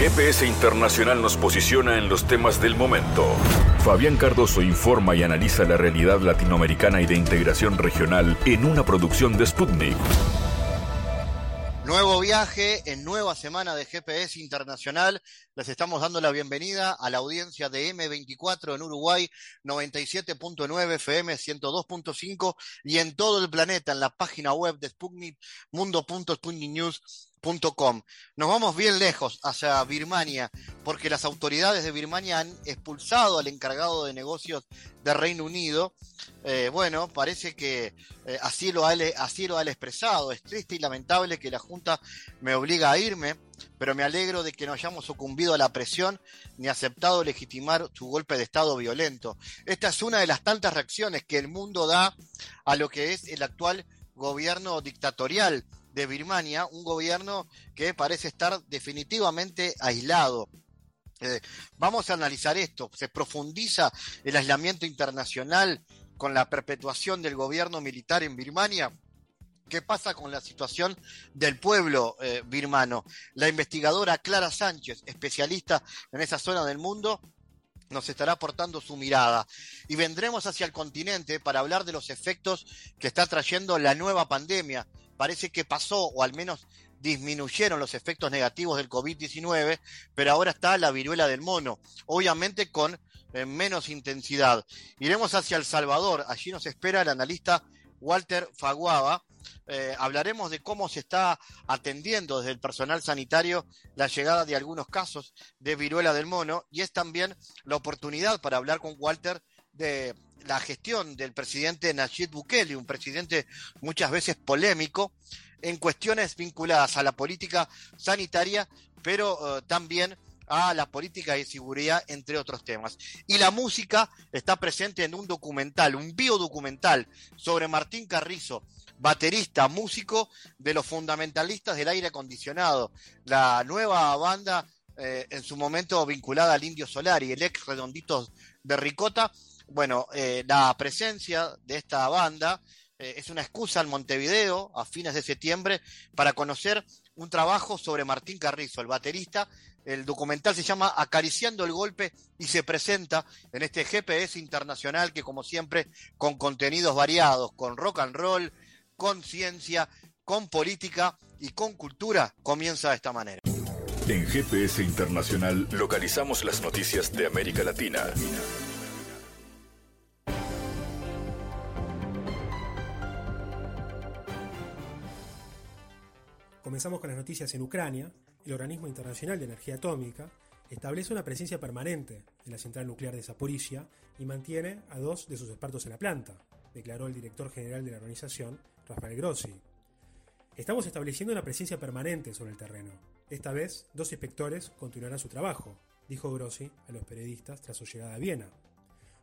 GPS Internacional nos posiciona en los temas del momento. Fabián Cardoso informa y analiza la realidad latinoamericana y de integración regional en una producción de Sputnik. Nuevo viaje en nueva semana de GPS Internacional. Les estamos dando la bienvenida a la audiencia de M24 en Uruguay, 97.9 FM, 102.5 y en todo el planeta en la página web de Sputnik, mundo.sputniknews nos vamos bien lejos hacia Birmania, porque las autoridades de Birmania han expulsado al encargado de negocios de Reino Unido. Eh, bueno, parece que eh, así, lo ha, así lo ha expresado. Es triste y lamentable que la Junta me obliga a irme, pero me alegro de que no hayamos sucumbido a la presión ni aceptado legitimar su golpe de Estado violento. Esta es una de las tantas reacciones que el mundo da a lo que es el actual gobierno dictatorial de Birmania, un gobierno que parece estar definitivamente aislado. Eh, vamos a analizar esto. Se profundiza el aislamiento internacional con la perpetuación del gobierno militar en Birmania. ¿Qué pasa con la situación del pueblo eh, birmano? La investigadora Clara Sánchez, especialista en esa zona del mundo, nos estará aportando su mirada. Y vendremos hacia el continente para hablar de los efectos que está trayendo la nueva pandemia parece que pasó, o al menos disminuyeron los efectos negativos del COVID-19, pero ahora está la viruela del mono, obviamente con eh, menos intensidad. Iremos hacia El Salvador, allí nos espera el analista Walter Faguaba. Eh, hablaremos de cómo se está atendiendo desde el personal sanitario la llegada de algunos casos de viruela del mono y es también la oportunidad para hablar con Walter de la gestión del presidente Nayib Bukele, un presidente muchas veces polémico en cuestiones vinculadas a la política sanitaria, pero eh, también a la política de seguridad, entre otros temas. Y la música está presente en un documental, un biodocumental sobre Martín Carrizo, baterista, músico de los fundamentalistas del aire acondicionado, la nueva banda eh, en su momento vinculada al Indio Solar y el ex Redonditos de Ricota, bueno, eh, la presencia de esta banda eh, es una excusa en Montevideo a fines de septiembre para conocer un trabajo sobre Martín Carrizo, el baterista. El documental se llama Acariciando el Golpe y se presenta en este GPS internacional que, como siempre, con contenidos variados, con rock and roll, con ciencia, con política y con cultura, comienza de esta manera. En GPS Internacional localizamos las noticias de América Latina. Comenzamos con las noticias en Ucrania. El Organismo Internacional de Energía Atómica establece una presencia permanente en la central nuclear de Zaporizhia y mantiene a dos de sus expertos en la planta, declaró el director general de la organización, Rafael Grossi. Estamos estableciendo una presencia permanente sobre el terreno. Esta vez, dos inspectores continuarán su trabajo, dijo Grossi a los periodistas tras su llegada a Viena.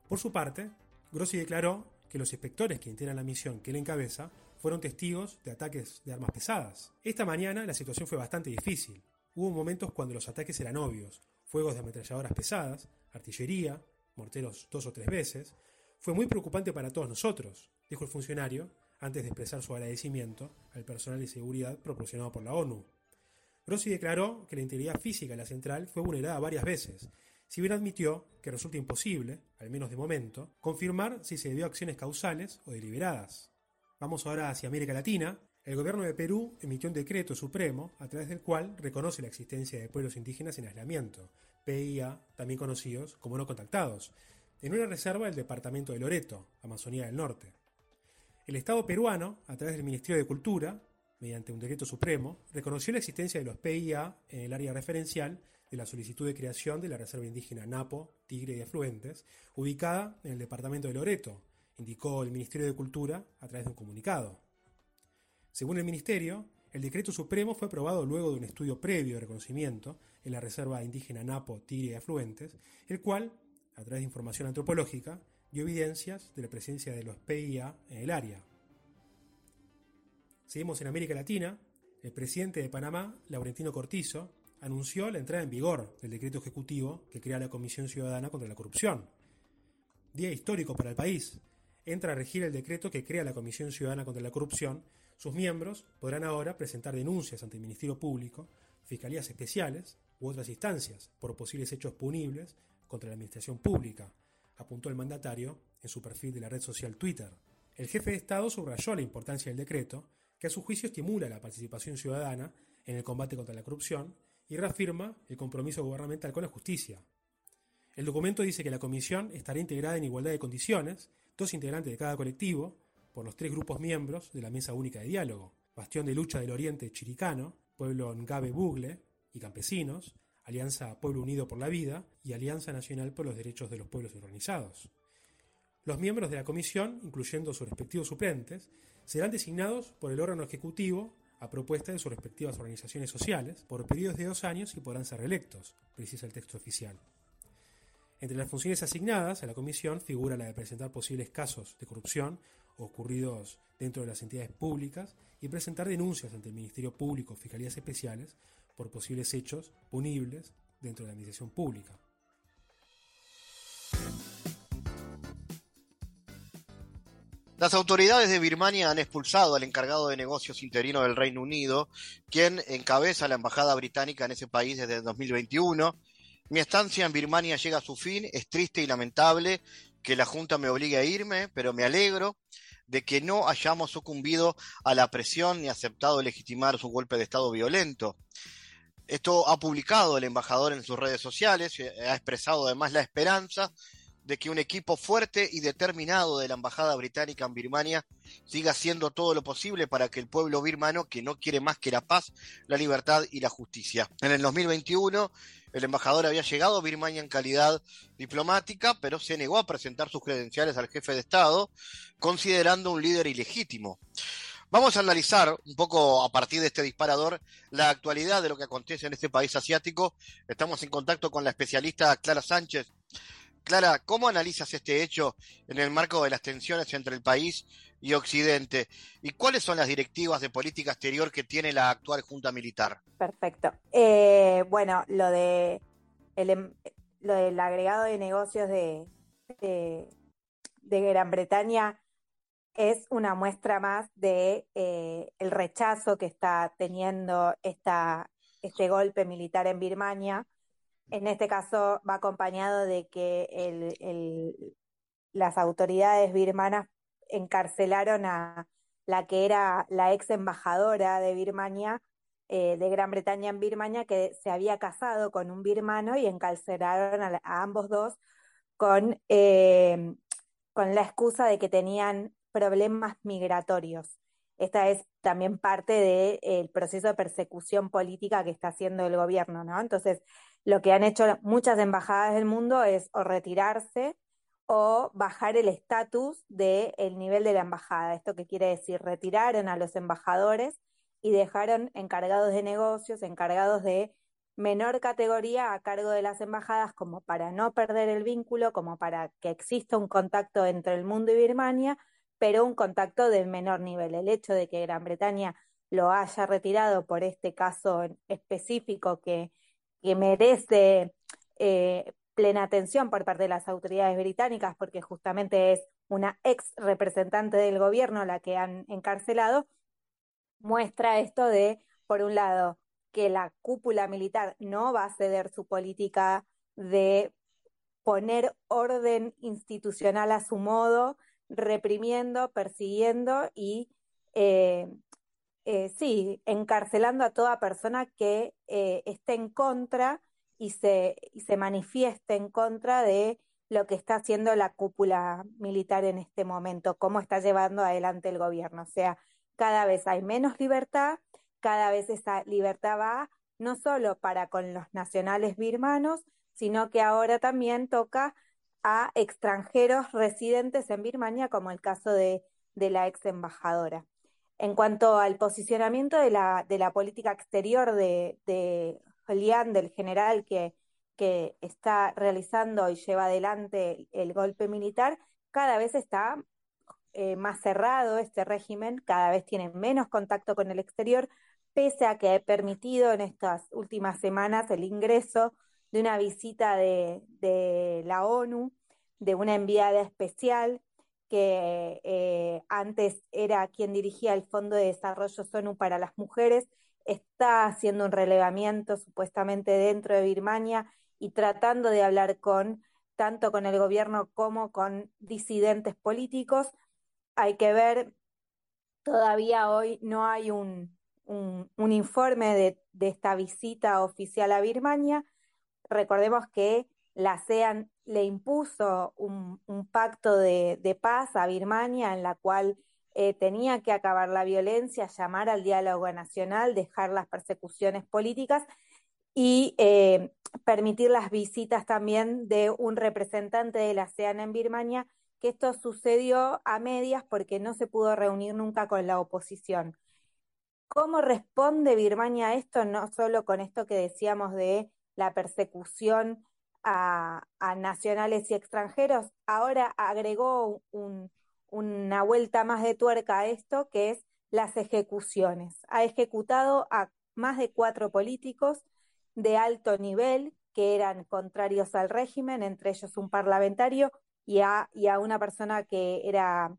Por su parte, Grossi declaró que los inspectores que integran la misión que él encabeza fueron testigos de ataques de armas pesadas. Esta mañana la situación fue bastante difícil. Hubo momentos cuando los ataques eran obvios, fuegos de ametralladoras pesadas, artillería, morteros dos o tres veces. Fue muy preocupante para todos nosotros, dijo el funcionario, antes de expresar su agradecimiento al personal de seguridad proporcionado por la ONU. Grossi declaró que la integridad física de la central fue vulnerada varias veces, si bien admitió que resulta imposible, al menos de momento, confirmar si se debió a acciones causales o deliberadas. Vamos ahora hacia América Latina. El gobierno de Perú emitió un decreto supremo a través del cual reconoce la existencia de pueblos indígenas en aislamiento, PIA, también conocidos como no contactados, en una reserva del departamento de Loreto, Amazonía del Norte. El Estado peruano, a través del Ministerio de Cultura, mediante un decreto supremo, reconoció la existencia de los PIA en el área referencial de la solicitud de creación de la Reserva Indígena Napo, Tigre y Afluentes, ubicada en el departamento de Loreto, indicó el Ministerio de Cultura a través de un comunicado. Según el Ministerio, el decreto supremo fue aprobado luego de un estudio previo de reconocimiento en la Reserva Indígena Napo, Tigre y Afluentes, el cual, a través de información antropológica, dio evidencias de la presencia de los PIA en el área. Seguimos en América Latina. El presidente de Panamá, Laurentino Cortizo, anunció la entrada en vigor del decreto ejecutivo que crea la Comisión Ciudadana contra la Corrupción. Día histórico para el país, entra a regir el decreto que crea la Comisión Ciudadana contra la Corrupción, sus miembros podrán ahora presentar denuncias ante el Ministerio Público, fiscalías especiales, u otras instancias por posibles hechos punibles contra la administración pública, apuntó el mandatario en su perfil de la red social Twitter. El jefe de Estado subrayó la importancia del decreto, que a su juicio estimula la participación ciudadana en el combate contra la corrupción y reafirma el compromiso gubernamental con la justicia. El documento dice que la comisión estará integrada en igualdad de condiciones, dos integrantes de cada colectivo, por los tres grupos miembros de la Mesa Única de Diálogo, Bastión de Lucha del Oriente Chiricano, Pueblo Ngabe Bugle y Campesinos, Alianza Pueblo Unido por la Vida y Alianza Nacional por los Derechos de los Pueblos Organizados. Los miembros de la comisión, incluyendo sus respectivos suplentes, serán designados por el órgano ejecutivo a propuesta de sus respectivas organizaciones sociales por periodos de dos años y podrán ser reelectos, precisa el texto oficial. Entre las funciones asignadas a la comisión figura la de presentar posibles casos de corrupción ocurridos dentro de las entidades públicas y presentar denuncias ante el Ministerio Público o Fiscalías Especiales por posibles hechos punibles dentro de la administración pública. Las autoridades de Birmania han expulsado al encargado de negocios interino del Reino Unido, quien encabeza la embajada británica en ese país desde 2021. Mi estancia en Birmania llega a su fin, es triste y lamentable que la Junta me obligue a irme, pero me alegro de que no hayamos sucumbido a la presión ni aceptado legitimar su golpe de Estado violento. Esto ha publicado el embajador en sus redes sociales, ha expresado además la esperanza de que un equipo fuerte y determinado de la Embajada Británica en Birmania siga haciendo todo lo posible para que el pueblo birmano, que no quiere más que la paz, la libertad y la justicia. En el 2021, el embajador había llegado a Birmania en calidad diplomática, pero se negó a presentar sus credenciales al jefe de Estado, considerando un líder ilegítimo. Vamos a analizar un poco a partir de este disparador la actualidad de lo que acontece en este país asiático. Estamos en contacto con la especialista Clara Sánchez, Clara, ¿cómo analizas este hecho en el marco de las tensiones entre el país y Occidente? ¿Y cuáles son las directivas de política exterior que tiene la actual Junta Militar? Perfecto. Eh, bueno, lo de em, lo del agregado de negocios de, Gran Bretaña es una muestra más de eh, el rechazo que está teniendo esta, este golpe militar en Birmania. En este caso va acompañado de que las autoridades birmanas encarcelaron a la que era la ex embajadora de Birmania, eh, de Gran Bretaña en Birmania, que se había casado con un birmano y encarcelaron a, ambos dos con, eh, con la excusa de que tenían problemas migratorios. Esta es también parte del proceso de persecución política que está haciendo el gobierno, ¿no? Entonces, lo que han hecho muchas embajadas del mundo es o retirarse o bajar el estatus del nivel de la embajada. ¿Esto qué quiere decir? Retiraron a los embajadores y dejaron encargados de negocios, encargados de menor categoría a cargo de las embajadas como para no perder el vínculo, como para que exista un contacto entre el mundo y Birmania, pero un contacto de menor nivel. El hecho de que Gran Bretaña lo haya retirado por este caso específico que merece eh, plena atención por parte de las autoridades británicas, porque justamente es una ex representante del gobierno la que han encarcelado, muestra esto de, por un lado, que la cúpula militar no va a ceder su política de poner orden institucional a su modo, reprimiendo, persiguiendo y eh, eh, sí, encarcelando a toda persona que eh, esté en contra y se, y se manifieste en contra de lo que está haciendo la cúpula militar en este momento, cómo está llevando adelante el gobierno. O sea, cada vez hay menos libertad, cada vez esa libertad va no solo para con los nacionales birmanos, sino que ahora también toca a extranjeros residentes en Birmania, como el caso de, de la ex embajadora. En cuanto al posicionamiento de la, de la política exterior de, de del general que, que está realizando y lleva adelante el golpe militar, cada vez está eh, más cerrado este régimen, cada vez tiene menos contacto con el exterior, pese a que ha permitido en estas últimas semanas el ingreso de una visita de, de la ONU, de una enviada especial que eh, antes era quien dirigía el Fondo de Desarrollo ONU para las Mujeres, está haciendo un relevamiento supuestamente dentro de Birmania y tratando de hablar con tanto con el gobierno como con disidentes políticos. Hay que ver, todavía hoy no hay un, un, informe de, de, esta visita oficial a Birmania. Recordemos que la ASEAN le impuso un, pacto de, de, paz a Birmania en la cual eh, tenía que acabar la violencia, llamar al diálogo nacional, dejar las persecuciones políticas y eh, permitir las visitas también de un representante de la ASEAN en Birmania, que esto sucedió a medias porque no se pudo reunir nunca con la oposición. ¿Cómo responde Birmania a esto? No solo con esto que decíamos de la persecución a, nacionales y extranjeros, ahora agregó una vuelta más de tuerca a esto, que es las ejecuciones. Ha ejecutado a más de cuatro políticos de alto nivel que eran contrarios al régimen, entre ellos un parlamentario y a, una persona que era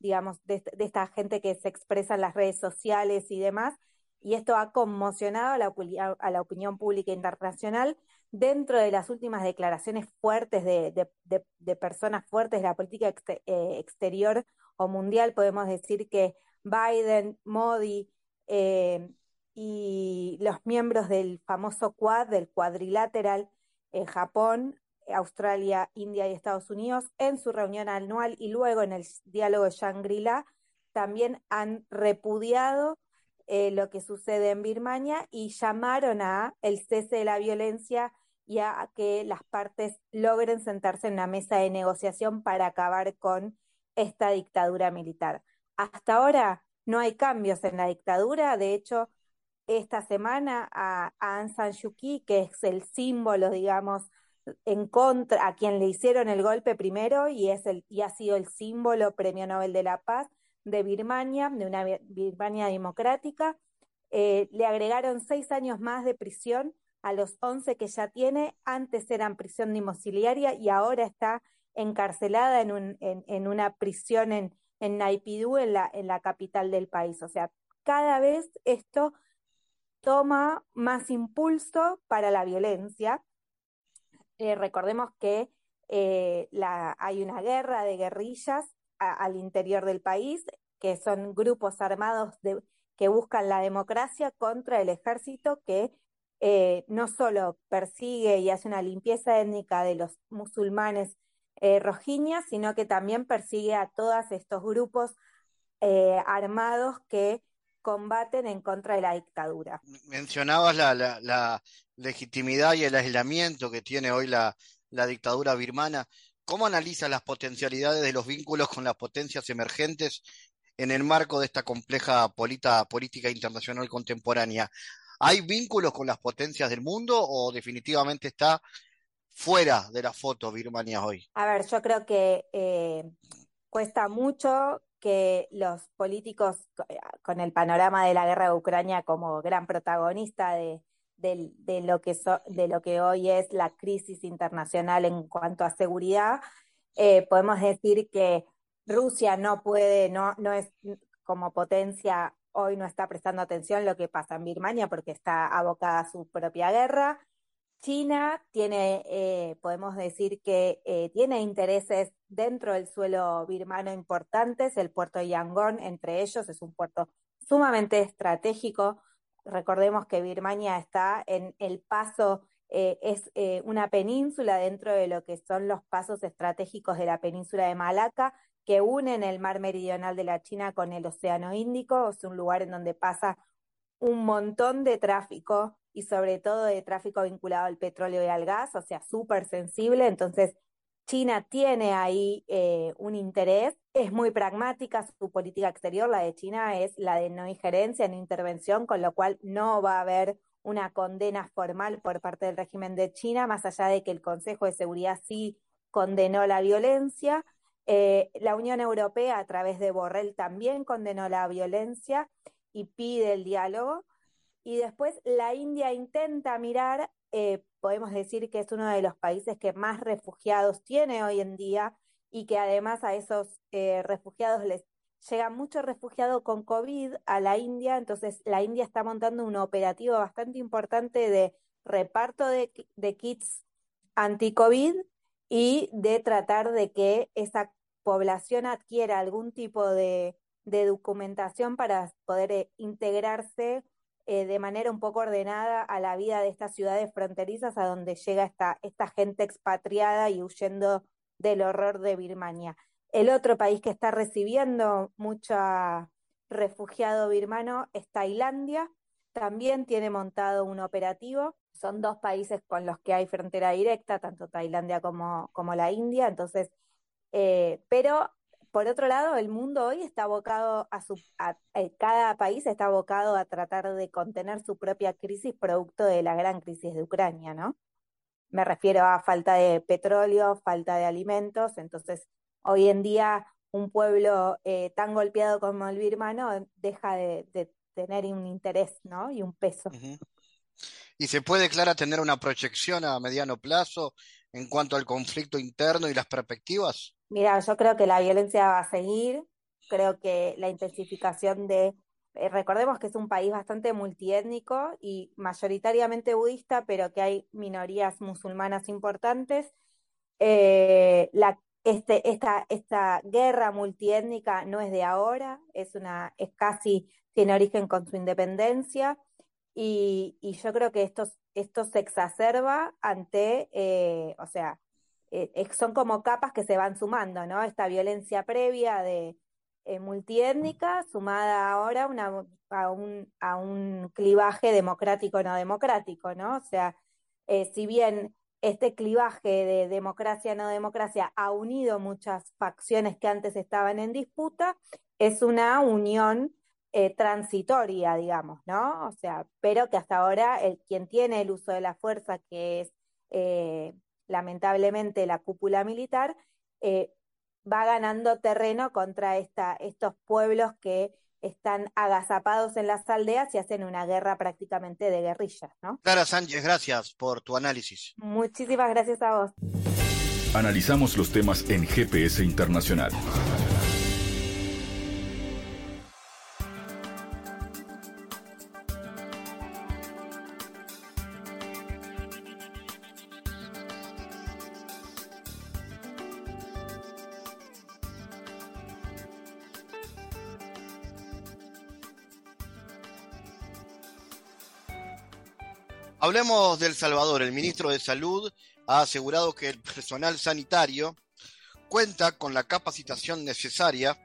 digamos, de, esta gente que se expresa en las redes sociales y demás, y esto ha conmocionado a la opinión pública internacional dentro de las últimas declaraciones fuertes de, personas fuertes de la política eh, exterior o mundial, podemos decir que Biden, Modi eh, y los miembros del famoso Quad, del cuadrilateral, en Japón, Australia, India y Estados Unidos en su reunión anual y luego en el diálogo de Shangri-La también han repudiado eh, lo que sucede en Birmania y llamaron a el cese de la violencia y a que las partes logren sentarse en una mesa de negociación para acabar con esta dictadura militar. Hasta ahora no hay cambios en la dictadura, de hecho, esta semana a, a Aung San Suu Kyi, que es el símbolo, digamos, en contra, a quien le hicieron el golpe primero y, es el, y ha sido el símbolo Premio Nobel de la Paz de Birmania, de una Birmania democrática. Eh, le agregaron seis años más de prisión a los once que ya tiene. Antes eran prisión domiciliaria y ahora está encarcelada en, un, en, en una prisión en, en Naipidú, en la, en la capital del país. O sea, cada vez esto toma más impulso para la violencia eh, recordemos que eh, hay una guerra de guerrillas al interior del país, que son grupos armados que buscan la democracia contra el ejército que eh, no solo persigue y hace una limpieza étnica de los musulmanes rojiñas, sino que también persigue a todos estos grupos armados que combaten en contra de la dictadura. Mencionabas la, legitimidad y el aislamiento que tiene hoy la, la dictadura birmana. ¿Cómo analiza las potencialidades de los vínculos con las potencias emergentes en el marco de esta compleja política internacional contemporánea? ¿Hay vínculos con las potencias del mundo o definitivamente está fuera de la foto Birmania hoy? A ver, yo creo que eh, cuesta mucho que los políticos, con el panorama de la guerra de Ucrania como gran protagonista de, lo, que de lo que hoy es la crisis internacional en cuanto a seguridad, eh, podemos decir que Rusia no puede, no, no es como potencia, hoy no está prestando atención lo que pasa en Birmania porque está abocada a su propia guerra. China tiene, eh, podemos decir que eh, tiene intereses dentro del suelo birmano importantes, el puerto de Yangon entre ellos es un puerto sumamente estratégico. Recordemos que Birmania está en el paso, eh, es una península dentro de lo que son los pasos estratégicos de la península de Malaca, que unen el mar meridional de la China con el Océano Índico, es un lugar en donde pasa un montón de tráfico y sobre todo de tráfico vinculado al petróleo y al gas, o sea, súper sensible. Entonces, China tiene ahí eh, un interés, es muy pragmática su política exterior, la de China es la de no injerencia, no intervención, con lo cual no va a haber una condena formal por parte del régimen de China, más allá de que el Consejo de Seguridad sí condenó la violencia. Eh, la Unión Europea, a través de Borrell, también condenó la violencia y pide el diálogo. Y después la India intenta mirar, eh, podemos decir que es uno de los países que más refugiados tiene hoy en día y que además a esos eh, refugiados les, llega mucho refugiado con COVID a la India, entonces la India está montando un operativo bastante importante de reparto de, de kits anti-COVID y de tratar de que esa población adquiera algún tipo de, documentación para poder eh, integrarse eh, de manera un poco ordenada a la vida de estas ciudades fronterizas a donde llega esta, esta gente expatriada y huyendo del horror de Birmania. El otro país que está recibiendo mucho refugiado birmano es Tailandia. También tiene montado un operativo. Son dos países con los que hay frontera directa, tanto Tailandia como, como la India. Entonces, eh, pero por otro lado, el mundo hoy está abocado a su, eh, cada país está abocado a tratar de contener su propia crisis producto de la gran crisis de Ucrania, ¿no? Me refiero a falta de petróleo, falta de alimentos, entonces hoy en día un pueblo eh, tan golpeado como el birmano deja de, tener un interés, ¿no? Y un peso. ¿Y se puede, Clara, tener una proyección a mediano plazo en cuanto al conflicto interno y las perspectivas? Mira, yo creo que la violencia va a seguir, creo que la intensificación de, eh, recordemos que es un país bastante multiétnico y mayoritariamente budista, pero que hay minorías musulmanas importantes. Eh, la, este, esta, esta guerra multiétnica no es de ahora, es, una, es casi, tiene origen con su independencia y, y yo creo que esto, esto se exacerba ante, eh, o sea, eh, son como capas que se van sumando, ¿no? Esta violencia previa de eh, multiétnica sumada ahora una, a, un, a un clivaje democrático-no democrático, ¿no? O sea, eh, si bien este clivaje de democracia-no democracia ha unido muchas facciones que antes estaban en disputa, es una unión transitoria, digamos, ¿no? O sea, pero que hasta ahora el, quien tiene el uso de la fuerza, que es lamentablemente la cúpula militar, eh, va ganando terreno contra estos pueblos que están agazapados en las aldeas y hacen una guerra prácticamente de guerrillas, ¿no? Clara Sánchez, gracias por tu análisis. Muchísimas gracias a vos. Analizamos los temas en GPS Internacional. Hablemos del Salvador. El ministro de Salud ha asegurado que el personal sanitario cuenta con la capacitación necesaria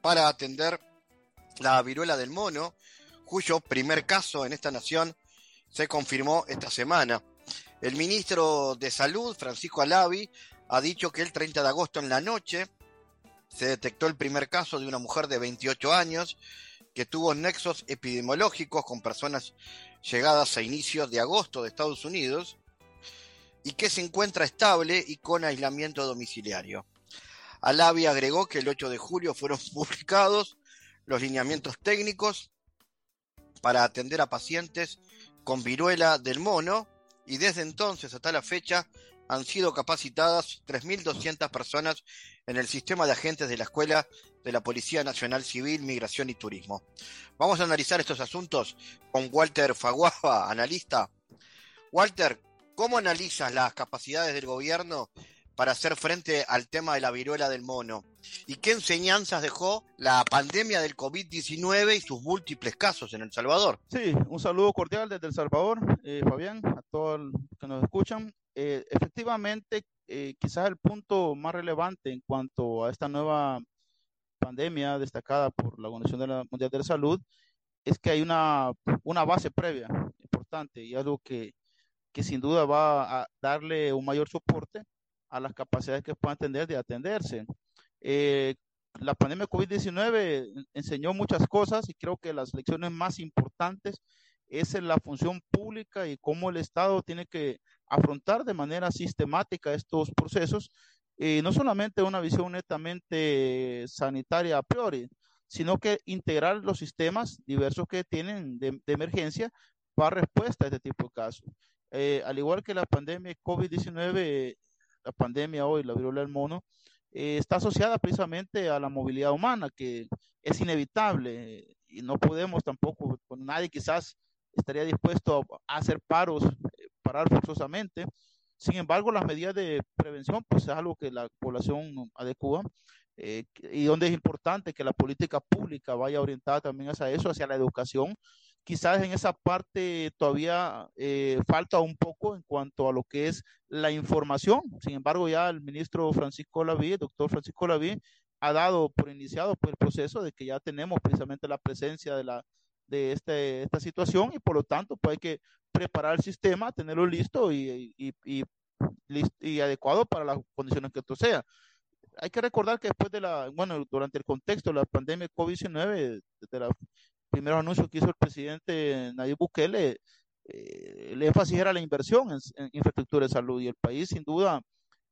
para atender la viruela del mono, cuyo primer caso en esta nación se confirmó esta semana. El ministro de Salud, Francisco Alavi, ha dicho que el 30 de agosto en la noche se detectó el primer caso de una mujer de 28 años que tuvo nexos epidemiológicos con personas llegadas a inicios de agosto de Estados Unidos y que se encuentra estable y con aislamiento domiciliario. Alavi agregó que el 8 de julio fueron publicados los lineamientos técnicos para atender a pacientes con viruela del mono y desde entonces hasta la fecha han sido capacitadas 3.200 personas en el sistema de agentes de la Escuela de la Policía Nacional Civil, Migración y Turismo. Vamos a analizar estos asuntos con Walter Faguaba, analista. Walter, ¿cómo analizas las capacidades del gobierno para hacer frente al tema de la viruela del mono? ¿Y qué enseñanzas dejó la pandemia del COVID-19 y sus múltiples casos en El Salvador? Sí, un saludo cordial desde El Salvador, eh, Fabián, a todos los que nos escuchan. Eh, efectivamente, eh, quizás el punto más relevante en cuanto a esta nueva pandemia destacada por la Organización Mundial de la Salud es que hay una, una base previa importante y algo que, que sin duda va a darle un mayor soporte a las capacidades que puedan tener de atenderse. Eh, la pandemia COVID-19 enseñó muchas cosas y creo que las lecciones más importantes es en la función pública y cómo el Estado tiene que afrontar de manera sistemática estos procesos, y no solamente una visión netamente sanitaria a priori, sino que integrar los sistemas diversos que tienen de, emergencia para respuesta a este tipo de casos. Eh, al igual que la pandemia COVID-19, la pandemia hoy, la viruela del mono, eh, está asociada precisamente a la movilidad humana, que es inevitable y no podemos tampoco, con nadie quizás estaría dispuesto a hacer paros, eh, parar forzosamente. Sin embargo, las medidas de prevención, pues es algo que la población adecua eh, y donde es importante que la política pública vaya orientada también hacia eso, hacia la educación. Quizás en esa parte todavía eh, falta un poco en cuanto a lo que es la información. Sin embargo, ya el ministro Francisco Laví, el doctor Francisco Laví, ha dado por iniciado pues, el proceso de que ya tenemos precisamente la presencia de, la, de este, esta situación y por lo tanto pues hay que preparar el sistema, tenerlo listo y, y, y, y adecuado para las condiciones que esto sea. Hay que recordar que después de la, bueno, durante el contexto de la pandemia COVID-19, desde los primeros anuncios que hizo el presidente Nayib Bukele, eh, el énfasis era la inversión en, infraestructura de salud y el país sin duda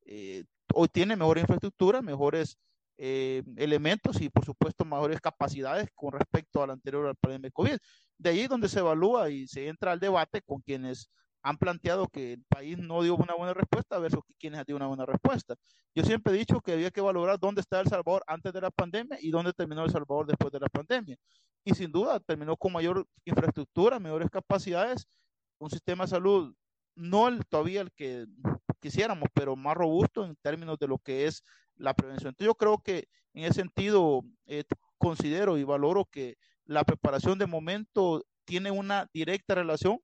eh, hoy tiene mejor infraestructura, mejores eh, elementos y por supuesto mejores capacidades con respecto a la anterior pandemia COVID. De ahí donde se evalúa y se entra al debate con quienes han planteado que el país no dio una buena respuesta versus quienes han dado una buena respuesta. Yo siempre he dicho que había que valorar dónde está El Salvador antes de la pandemia y dónde terminó El Salvador después de la pandemia. Y sin duda terminó con mayor infraestructura, mejores capacidades, un sistema de salud no el, todavía el que quisiéramos, pero más robusto en términos de lo que es la prevención. Entonces yo creo que en ese sentido eh, considero y valoro que la preparación de momento tiene una directa relación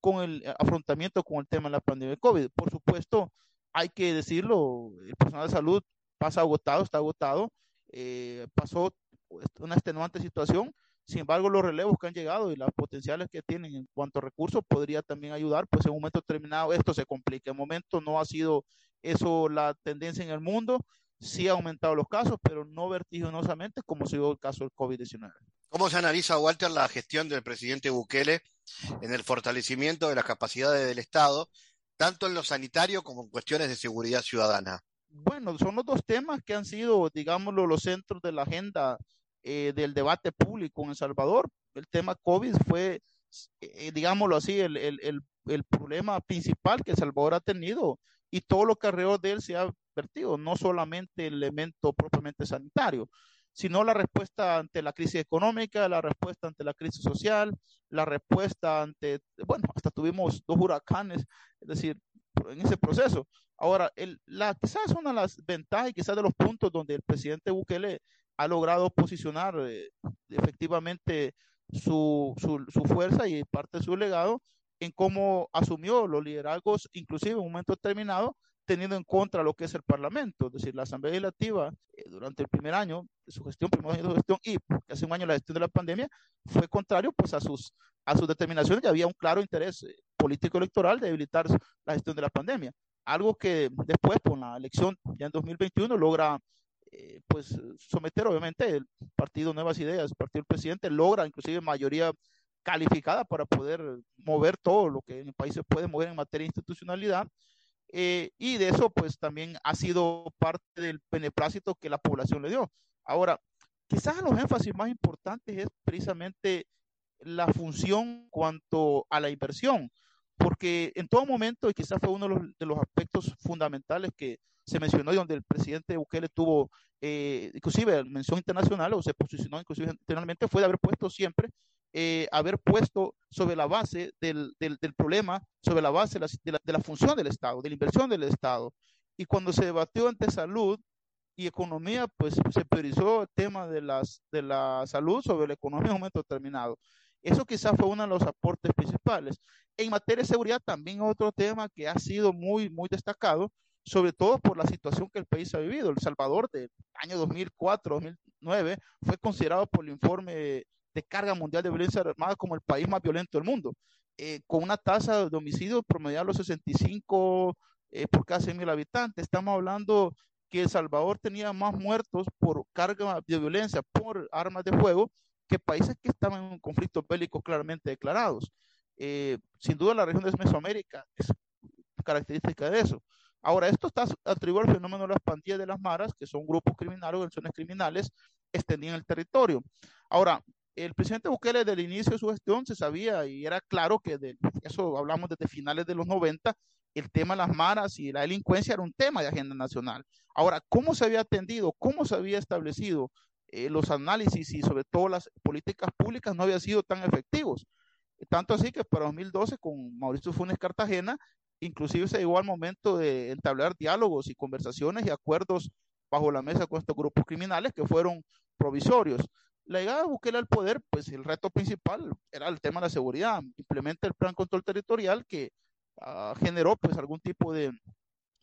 con el eh, afrontamiento con el tema de la pandemia de COVID. Por supuesto, hay que decirlo, el personal de salud pasa agotado, está agotado, eh, pasó pues, una extenuante situación, sin embargo, los relevos que han llegado y las potenciales que tienen en cuanto a recursos podría también ayudar, pues en un momento determinado esto se complica. En momento no ha sido eso la tendencia en el mundo, sí ha aumentado los casos, pero no vertiginosamente como ha sido el caso del COVID-19. ¿Cómo se analiza, Walter, la gestión del presidente Bukele en el fortalecimiento de las capacidades del Estado, tanto en lo sanitario como en cuestiones de seguridad ciudadana? Bueno, son los dos temas que han sido, digámoslo, los centros de la agenda eh, del debate público en El Salvador. El tema COVID fue, eh, digámoslo así, el, el, el, el, problema principal que El Salvador ha tenido y todo lo que alrededor de él se ha vertido, no solamente el elemento propiamente sanitario sino la respuesta ante la crisis económica, la respuesta ante la crisis social, la respuesta ante, bueno, hasta tuvimos dos huracanes, es decir, en ese proceso. Ahora, el, la, quizás una de las ventajas y quizás de los puntos donde el presidente Bukele ha logrado posicionar eh, efectivamente su, su, su, fuerza y parte de su legado en cómo asumió los liderazgos, inclusive en un momento determinado, teniendo en contra lo que es el Parlamento, es decir, la Asamblea Legislativa eh, durante el primer año de su gestión, primer año de su gestión y hace un año la gestión de la pandemia, fue contrario pues a sus, a sus determinaciones y había un claro interés eh, político electoral de debilitar la gestión de la pandemia. Algo que después con la elección ya en 2021 logra eh, pues someter obviamente el partido Nuevas Ideas, el partido del presidente logra inclusive mayoría calificada para poder mover todo lo que en el país se puede mover en materia de institucionalidad eh, y de eso pues también ha sido parte del beneplácito que la población le dio. Ahora, quizás los énfasis más importantes es precisamente la función cuanto a la inversión, porque en todo momento, y quizás fue uno de los, de los aspectos fundamentales que se mencionó y donde el presidente Bukele tuvo eh, inclusive mención internacional o se posicionó inclusive internacionalmente, fue de haber puesto siempre eh, haber puesto sobre la base del, del, del problema, sobre la base de la, de, la, de la, función del Estado, de la inversión del Estado. Y cuando se debatió entre salud y economía, pues se priorizó el tema de, las, de la salud sobre la economía en un momento determinado. Eso quizás fue uno de los aportes principales. En materia de seguridad, también otro tema que ha sido muy, muy destacado, sobre todo por la situación que el país ha vivido. El Salvador del año 2004, 2009 fue considerado por el informe de carga mundial de violencia armada como el país más violento del mundo, eh, con una tasa de homicidio promedio a los 65 eh, por cada 100 mil habitantes. Estamos hablando que El Salvador tenía más muertos por carga de violencia por armas de fuego que países que estaban en conflictos bélicos claramente declarados. Eh, sin duda la región de Mesoamérica es característica de eso. Ahora, esto está atribuido al fenómeno de las pandillas de las maras, que son grupos criminales, organizaciones criminales, extendidas en el territorio. Ahora, el presidente Bukele desde el inicio de su gestión se sabía y era claro que de eso hablamos desde finales de los 90, el tema de las maras y la delincuencia era un tema de agenda nacional. Ahora, ¿cómo se había atendido? ¿Cómo se había establecido? Eh, los análisis y sobre todo las políticas públicas no habían sido tan efectivos. Tanto así que para 2012 con Mauricio Funes Cartagena, inclusive se llegó al momento de entablar diálogos y conversaciones y acuerdos bajo la mesa con estos grupos criminales que fueron provisorios. La llegada de Bukele al poder, pues el reto principal era el tema de la seguridad. Implementa el plan control territorial que uh, generó pues algún tipo de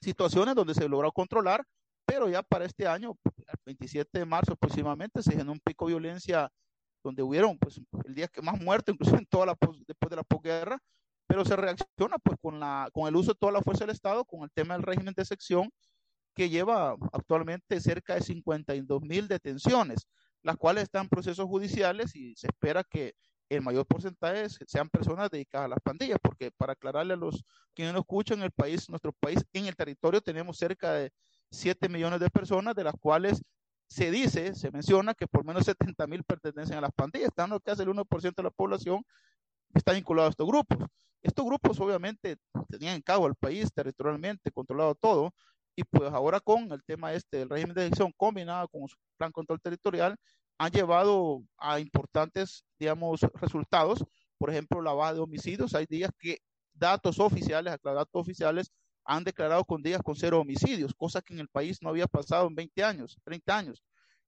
situaciones donde se logró controlar, pero ya para este año, el 27 de marzo aproximadamente, se generó un pico de violencia donde hubieron pues el día que más muertos, incluso en toda la después de la posguerra, pero se reacciona pues con la con el uso de toda la fuerza del Estado, con el tema del régimen de sección que lleva actualmente cerca de 52 mil detenciones, las cuales están en procesos judiciales y se espera que el mayor porcentaje sean personas dedicadas a las pandillas, porque para aclararle a los que no escuchan, el país, nuestro país, en el territorio tenemos cerca de 7 millones de personas, de las cuales se dice, se menciona que por menos 70 mil pertenecen a las pandillas, están que hace el 1% de la población está vinculado a estos grupos. Estos grupos obviamente tenían en cabo al país territorialmente, controlado todo, y pues ahora con el tema este del régimen de elección combinado con su plan control territorial, han llevado a importantes, digamos, resultados. Por ejemplo, la baja de homicidios. Hay días que datos oficiales, datos oficiales, han declarado con días con cero homicidios, cosa que en el país no había pasado en 20 años, 30 años.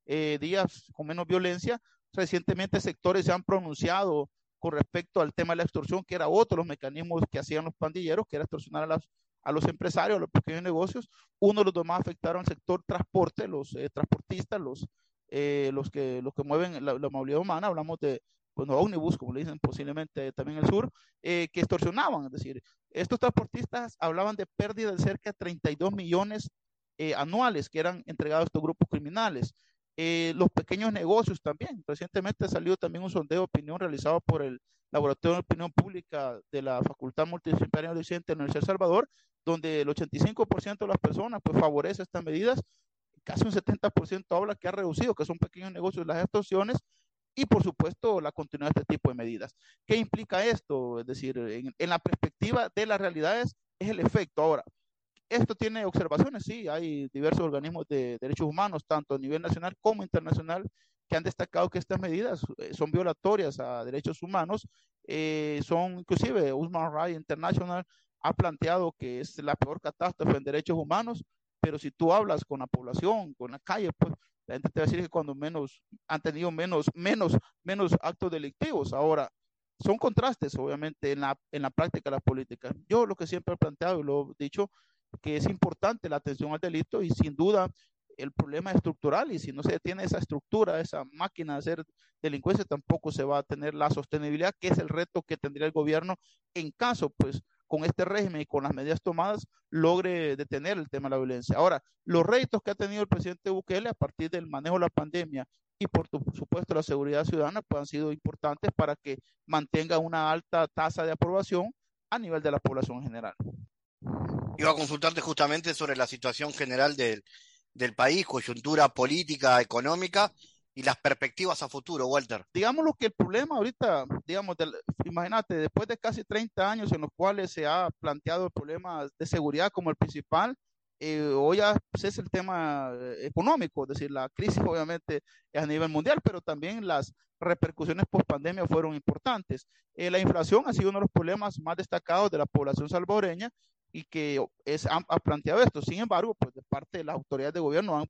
Eh, días con menos violencia. Recientemente sectores se han pronunciado con respecto al tema de la extorsión, que era otro de los mecanismos que hacían los pandilleros, que era extorsionar a, las, a los empresarios, a los pequeños negocios. Uno de los dos más afectaron al sector transporte, los eh, transportistas, los, eh, los, que, los que mueven la, la, movilidad humana, hablamos de bueno, ómnibus, como le dicen posiblemente también en el sur, eh, que extorsionaban, es decir, estos transportistas hablaban de pérdidas de cerca de 32 millones eh, anuales que eran entregados a estos grupos criminales. Eh, los pequeños negocios también. Recientemente salió también un sondeo de opinión realizado por el Laboratorio de Opinión Pública de la Facultad Multidisciplinaria de Occidente Universidad de Salvador, donde el 85% de las personas pues favorece estas medidas, casi un 70% habla que ha reducido, que son pequeños negocios las extorsiones, y por supuesto la continuidad de este tipo de medidas. ¿Qué implica esto? Es decir, en, en la perspectiva de las realidades es el efecto. Ahora, esto tiene observaciones, sí, hay diversos organismos de derechos humanos, tanto a nivel nacional como internacional, que han destacado que estas medidas eh, son violatorias a derechos humanos, eh, son inclusive Human Rights International ha planteado que es la peor catástrofe en derechos humanos, pero si tú hablas con la población, con la calle, pues la gente te va a decir que cuando menos han tenido menos, menos, menos actos delictivos. Ahora, son contrastes, obviamente, en la, en la práctica de la política. Yo lo que siempre he planteado y lo he dicho, que es importante la atención al delito y sin duda el problema estructural y si no se detiene esa estructura, esa máquina de hacer delincuencia, tampoco se va a tener la sostenibilidad, que es el reto que tendría el gobierno en caso, pues, con este régimen y con las medidas tomadas logre detener el tema de la violencia. Ahora, los retos que ha tenido el presidente Bukele a partir del manejo de la pandemia y por supuesto la seguridad ciudadana pues han sido importantes para que mantenga una alta tasa de aprobación a nivel de la población general. Iba a consultarte justamente sobre la situación general del, del país, coyuntura política, económica y las perspectivas a futuro, Walter. Digamos lo que el problema ahorita, digamos, imagínate, después de casi 30 años en los cuales se ha planteado el problema de seguridad como el principal, eh, hoy ya es el tema eh, económico, es decir, la crisis obviamente a nivel mundial, pero también las repercusiones post pandemia fueron importantes. Eh, la inflación ha sido uno de los problemas más destacados de la población salvadoreña y que es, ha, ha planteado esto. Sin embargo, pues de parte de las autoridades de gobierno han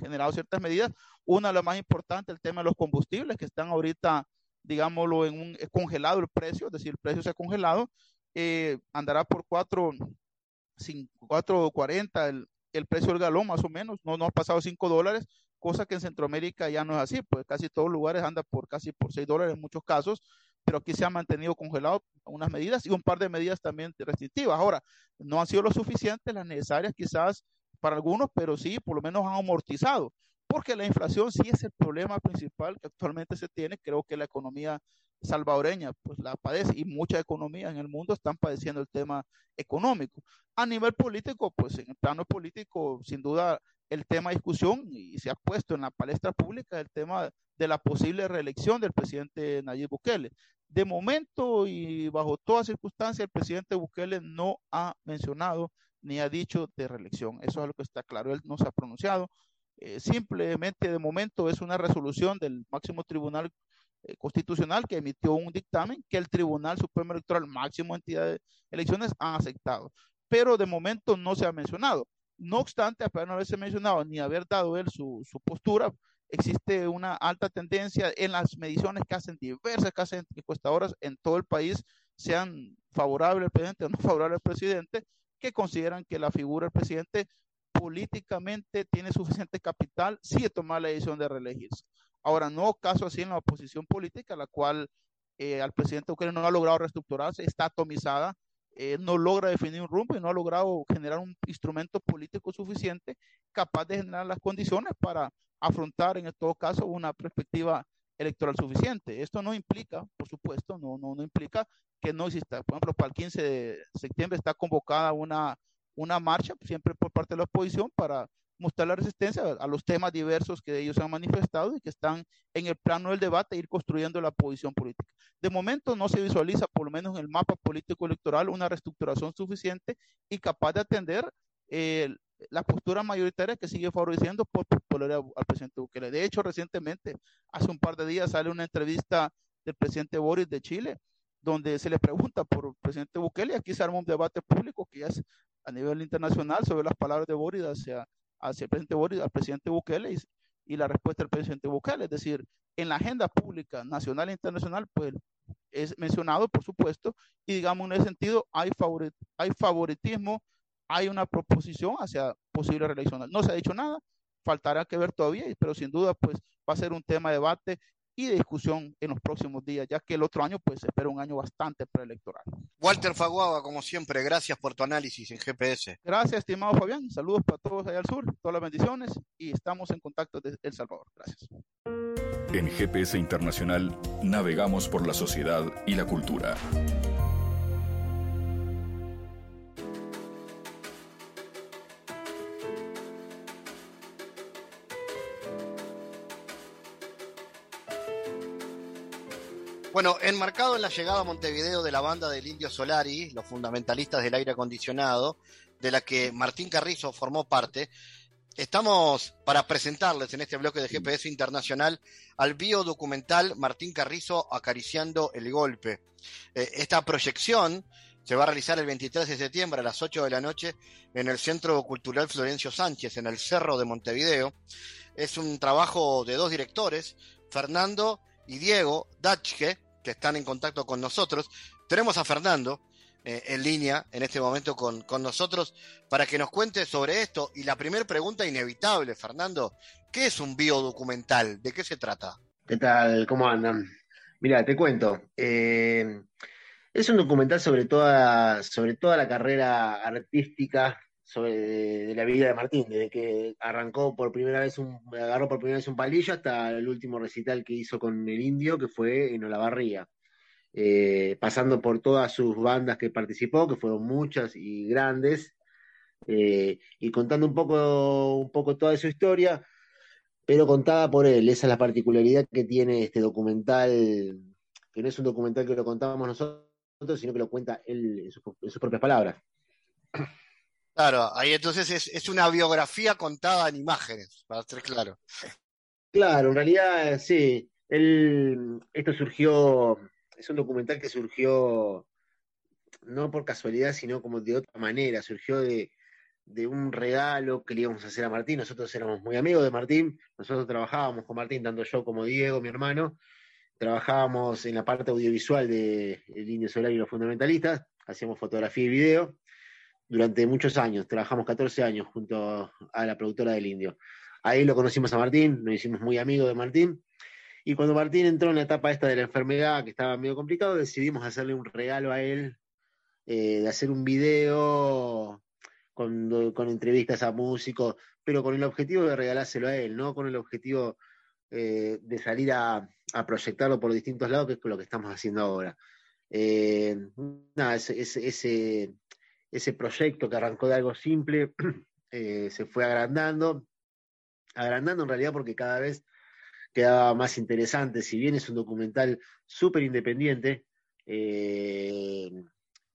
generado ciertas medidas. Una de las más importantes, el tema de los combustibles, que están ahorita, digámoslo, en un congelado el precio, es decir, el precio se ha congelado, eh, andará por 4.40 el, el precio del galón, más o menos, no, no ha pasado 5 dólares, cosa que en Centroamérica ya no es así, pues casi todos los lugares anda por casi por 6 dólares en muchos casos, pero aquí se ha mantenido congelado unas medidas y un par de medidas también restrictivas. Ahora, no han sido lo suficientes, las necesarias quizás para algunos, pero sí, por lo menos han amortizado. Porque la inflación sí es el problema principal que actualmente se tiene. Creo que la economía salvadoreña pues la padece y muchas economías en el mundo están padeciendo el tema económico. A nivel político, pues en el plano político, sin duda, el tema de discusión y se ha puesto en la palestra pública el tema de la posible reelección del presidente Nayib Bukele. De momento y bajo toda circunstancia, el presidente Bukele no ha mencionado ni ha dicho de reelección. Eso es lo que está claro. Él no se ha pronunciado. Eh, simplemente de momento es una resolución del máximo tribunal eh, constitucional que emitió un dictamen que el Tribunal Supremo Electoral, máximo entidad de elecciones, han aceptado. Pero de momento no se ha mencionado. No obstante, a pesar de no haberse mencionado ni haber dado él su, su postura, existe una alta tendencia en las mediciones que hacen diversas casas encuestadoras en todo el país, sean favorables al presidente o no favorables al presidente, que consideran que la figura del presidente políticamente tiene suficiente capital si de tomar la decisión de reelegirse. Ahora, no caso así en la oposición política, la cual eh, al presidente Ucrania no ha logrado reestructurarse, está atomizada, eh, no logra definir un rumbo y no ha logrado generar un instrumento político suficiente capaz de generar las condiciones para afrontar, en todo caso, una perspectiva electoral suficiente. Esto no implica, por supuesto, no, no, no implica que no exista. Por ejemplo, para el 15 de septiembre está convocada una, una marcha, siempre por parte de la oposición, para mostrar la resistencia a los temas diversos que ellos han manifestado y que están en el plano del debate, ir construyendo la posición política. De momento no se visualiza, por lo menos en el mapa político electoral, una reestructuración suficiente y capaz de atender eh, la postura mayoritaria que sigue favoreciendo por popularidad al presidente Bukele. De hecho, recientemente, hace un par de días, sale una entrevista del presidente Boris de Chile, donde se le pregunta por el presidente Bukele, y aquí se arma un debate público que es a nivel internacional sobre las palabras de Boris hacia hacia el presidente Boris, al presidente Bukele y, la respuesta del presidente Bukele. Es decir, en la agenda pública nacional e internacional, pues es mencionado, por supuesto, y digamos en ese sentido hay, hay favoritismo, hay una proposición hacia posible reelección. No se ha dicho nada, faltará que ver todavía, pero sin duda pues va a ser un tema de debate y de discusión en los próximos días, ya que el otro año pues se espera un año bastante preelectoral. Walter Faguaba, como siempre, gracias por tu análisis en GPS. Gracias, estimado Fabián. Saludos para todos allá al sur, todas las bendiciones y estamos en contacto desde El Salvador. Gracias. En GPS Internacional navegamos por la sociedad y la cultura. Bueno, enmarcado en la llegada a Montevideo de la banda del Indio Solari, los fundamentalistas del aire acondicionado, de la que Martín Carrizo formó parte, estamos para presentarles en este bloque de GPS Internacional al biodocumental Martín Carrizo acariciando el golpe. Eh, esta proyección se va a realizar el 23 de septiembre a las 8 de la noche en el Centro Cultural Florencio Sánchez, en el Cerro de Montevideo. Es un trabajo de dos directores, Fernando y Diego Dachke, que están en contacto con nosotros. Tenemos a Fernando eh, en línea en este momento con, con, nosotros para que nos cuente sobre esto. Y la primera pregunta inevitable, Fernando, ¿qué es un biodocumental? ¿De qué se trata? ¿Qué tal? ¿Cómo andan? Mira, te cuento. Eh, es un documental sobre toda, sobre toda la carrera artística sobre la vida de Martín, desde que arrancó por primera vez un, agarró por primera vez un palillo hasta el último recital que hizo con el indio, que fue en Olavarría. Eh, pasando por todas sus bandas que participó, que fueron muchas y grandes, eh, y contando un poco, un poco toda su historia, pero contada por él. Esa es la particularidad que tiene este documental, que no es un documental que lo contábamos nosotros, sino que lo cuenta él en sus propias palabras. Claro, ahí entonces es, una biografía contada en imágenes, para ser claro. Claro, en realidad sí. esto surgió, es un documental que surgió no por casualidad, sino como de otra manera. Surgió de, un regalo que le íbamos a hacer a Martín. Nosotros éramos muy amigos de Martín. Nosotros trabajábamos con Martín, tanto yo como Diego, mi hermano. Trabajábamos en la parte audiovisual de El Indio Solar y los Fundamentalistas. Hacíamos fotografía y video durante muchos años, trabajamos 14 años junto a la productora del Indio. Ahí lo conocimos a Martín, nos hicimos muy amigos de Martín. Y cuando Martín entró en la etapa esta de la enfermedad, que estaba medio complicado, decidimos hacerle un regalo a él, eh, de hacer un video con, con, entrevistas a músicos, pero con el objetivo de regalárselo a él, no con el objetivo eh, de salir a, proyectarlo por distintos lados, que es lo que estamos haciendo ahora. Eh, nada, ese, ese, proyecto que arrancó de algo simple eh, se fue agrandando, agrandando en realidad porque cada vez quedaba más interesante, si bien es un documental súper independiente,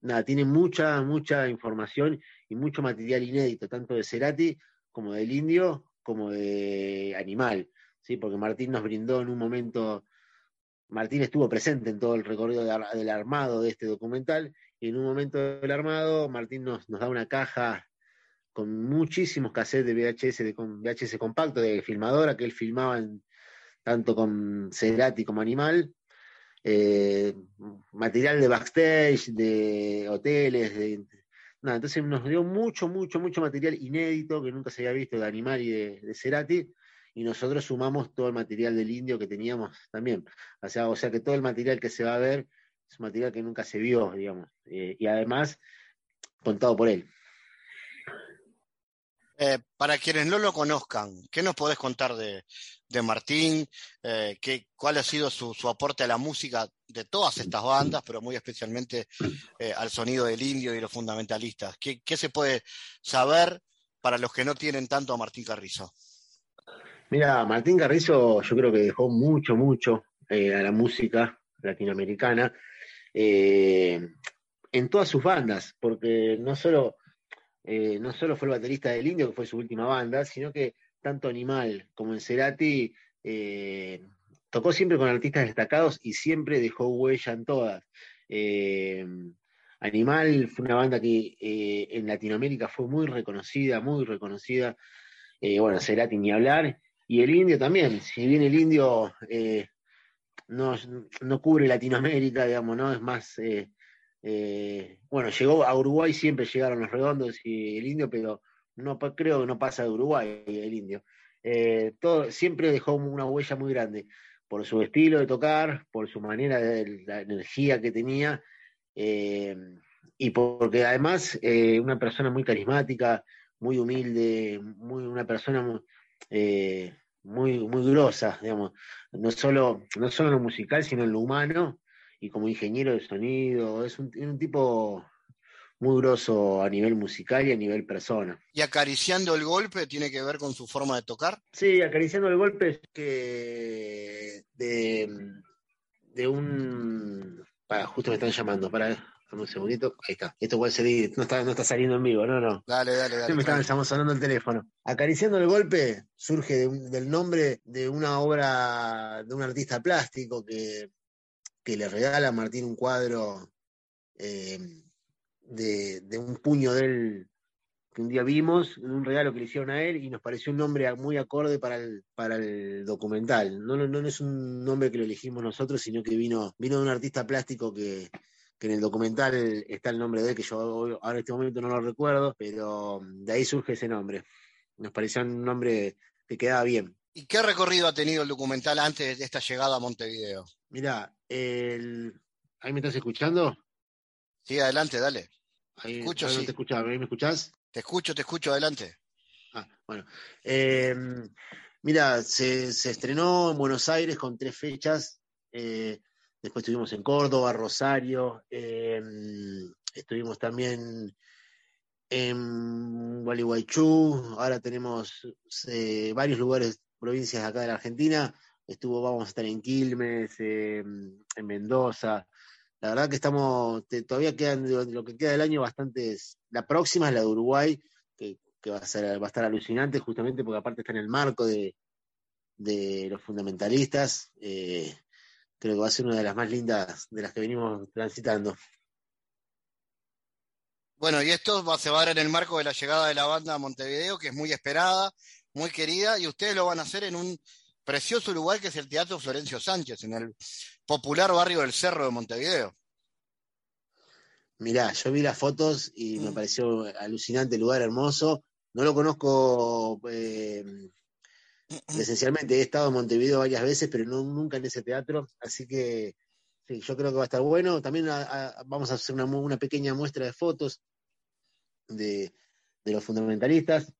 nada, tiene mucha, mucha información y mucho material inédito, tanto de Cerati como del Indio, como de Animal. ¿sí? porque Martín nos brindó en un momento, Martín estuvo presente en todo el recorrido del armado de este documental, en un momento del armado, Martín nos, da una caja con muchísimos cassettes de VHS, de VHS compacto, de filmadora, que él filmaba tanto con Cerati como Animal, eh, material de backstage, de hoteles, de, nada, entonces nos dio mucho, mucho, mucho material inédito que nunca se había visto de Animal y de, de Cerati, y nosotros sumamos todo el material del indio que teníamos también. O sea, o sea que todo el material que se va a ver es un material que nunca se vio, digamos, eh, y además contado por él. Eh, para quienes no lo conozcan, ¿qué nos podés contar de, Martín? Eh, ¿Cuál ha sido su, aporte a la música de todas estas bandas, pero muy especialmente al sonido del indio y los fundamentalistas? ¿Qué, ¿Qué, se puede saber para los que no tienen tanto a Martín Carrizo? Mira, Martín Carrizo yo creo que dejó mucho, mucho a la música latinoamericana eh, en todas sus bandas, porque no solo, eh, no solo fue el baterista del Indio, que fue su última banda, sino que tanto Animal como en Cerati tocó siempre con artistas destacados y siempre dejó huella en todas. Animal fue una banda que en Latinoamérica fue muy reconocida, muy reconocida. bueno, Cerati ni hablar, y el indio también, si bien el indio eh, no, cubre Latinoamérica, digamos, ¿no? Es más, eh, eh, bueno, llegó a Uruguay, siempre llegaron los redondos y el indio, pero no creo que no pasa de Uruguay el indio. todo, siempre dejó una huella muy grande por su estilo de tocar, por su manera de la energía que tenía, y porque además una persona muy carismática, muy humilde, muy, una persona muy, muy, muy grosa, digamos, no solo, no solo en lo musical, sino en lo humano, y como ingeniero de sonido, es un, tipo muy groso a nivel musical y a nivel persona. ¿Y acariciando el golpe tiene que ver con su forma de tocar? Sí, acariciando el golpe es que de, de un... Para, justo me están llamando, para un segundito. Ahí está. Esto puede ser, no está, no está saliendo en vivo, no, no. Dale, dale, dale. estamos sonando el teléfono. Acariciando el golpe surge del nombre de una obra de un artista plástico que, que le regala a Martín un cuadro eh, de, un puño de él que un día vimos, un regalo que le hicieron a él y nos pareció un nombre muy acorde para el, para el documental. No, no, no es un nombre que lo elegimos nosotros, sino que vino, vino de un artista plástico que, que en el documental está el nombre de él, que yo ahora en este momento no lo recuerdo, pero de ahí surge ese nombre. Nos parecía un nombre que quedaba bien. ¿Y qué recorrido ha tenido el documental antes de esta llegada a Montevideo? Mira, el... ¿ahí me estás escuchando? Sí, adelante, dale. Ahí, escucho, sí. te escuchaba, ¿me escuchás? Te escucho, te escucho, adelante. Ah, bueno. Eh, mira, se, estrenó en Buenos Aires con tres fechas. Eh, Después estuvimos en Córdoba, Rosario, em, estuvimos también en Gualeguaychú, ahora tenemos eh, varios lugares, provincias acá de la Argentina, estuvo, vamos a estar en Quilmes, em, en Mendoza, la verdad que estamos, todavía quedan, lo que queda del año bastantes, la próxima es la de Uruguay, que, va, a ser, va a estar alucinante justamente porque aparte está en el marco de, de los fundamentalistas, eh, creo que va a ser una de las más lindas de las que venimos transitando. Bueno, y esto va, se va a dar en el marco de la llegada de la banda a Montevideo, que es muy esperada, muy querida, y ustedes lo van a hacer en un precioso lugar que es el Teatro Florencio Sánchez, en el popular barrio del Cerro de Montevideo. Mirá, yo vi las fotos y me mm. pareció alucinante el lugar, hermoso. No lo conozco eh, Esencialmente he estado en Montevideo varias veces, pero no, nunca en ese teatro, así que sí, yo creo que va a estar bueno. También vamos a hacer una, pequeña muestra de fotos de, los fundamentalistas.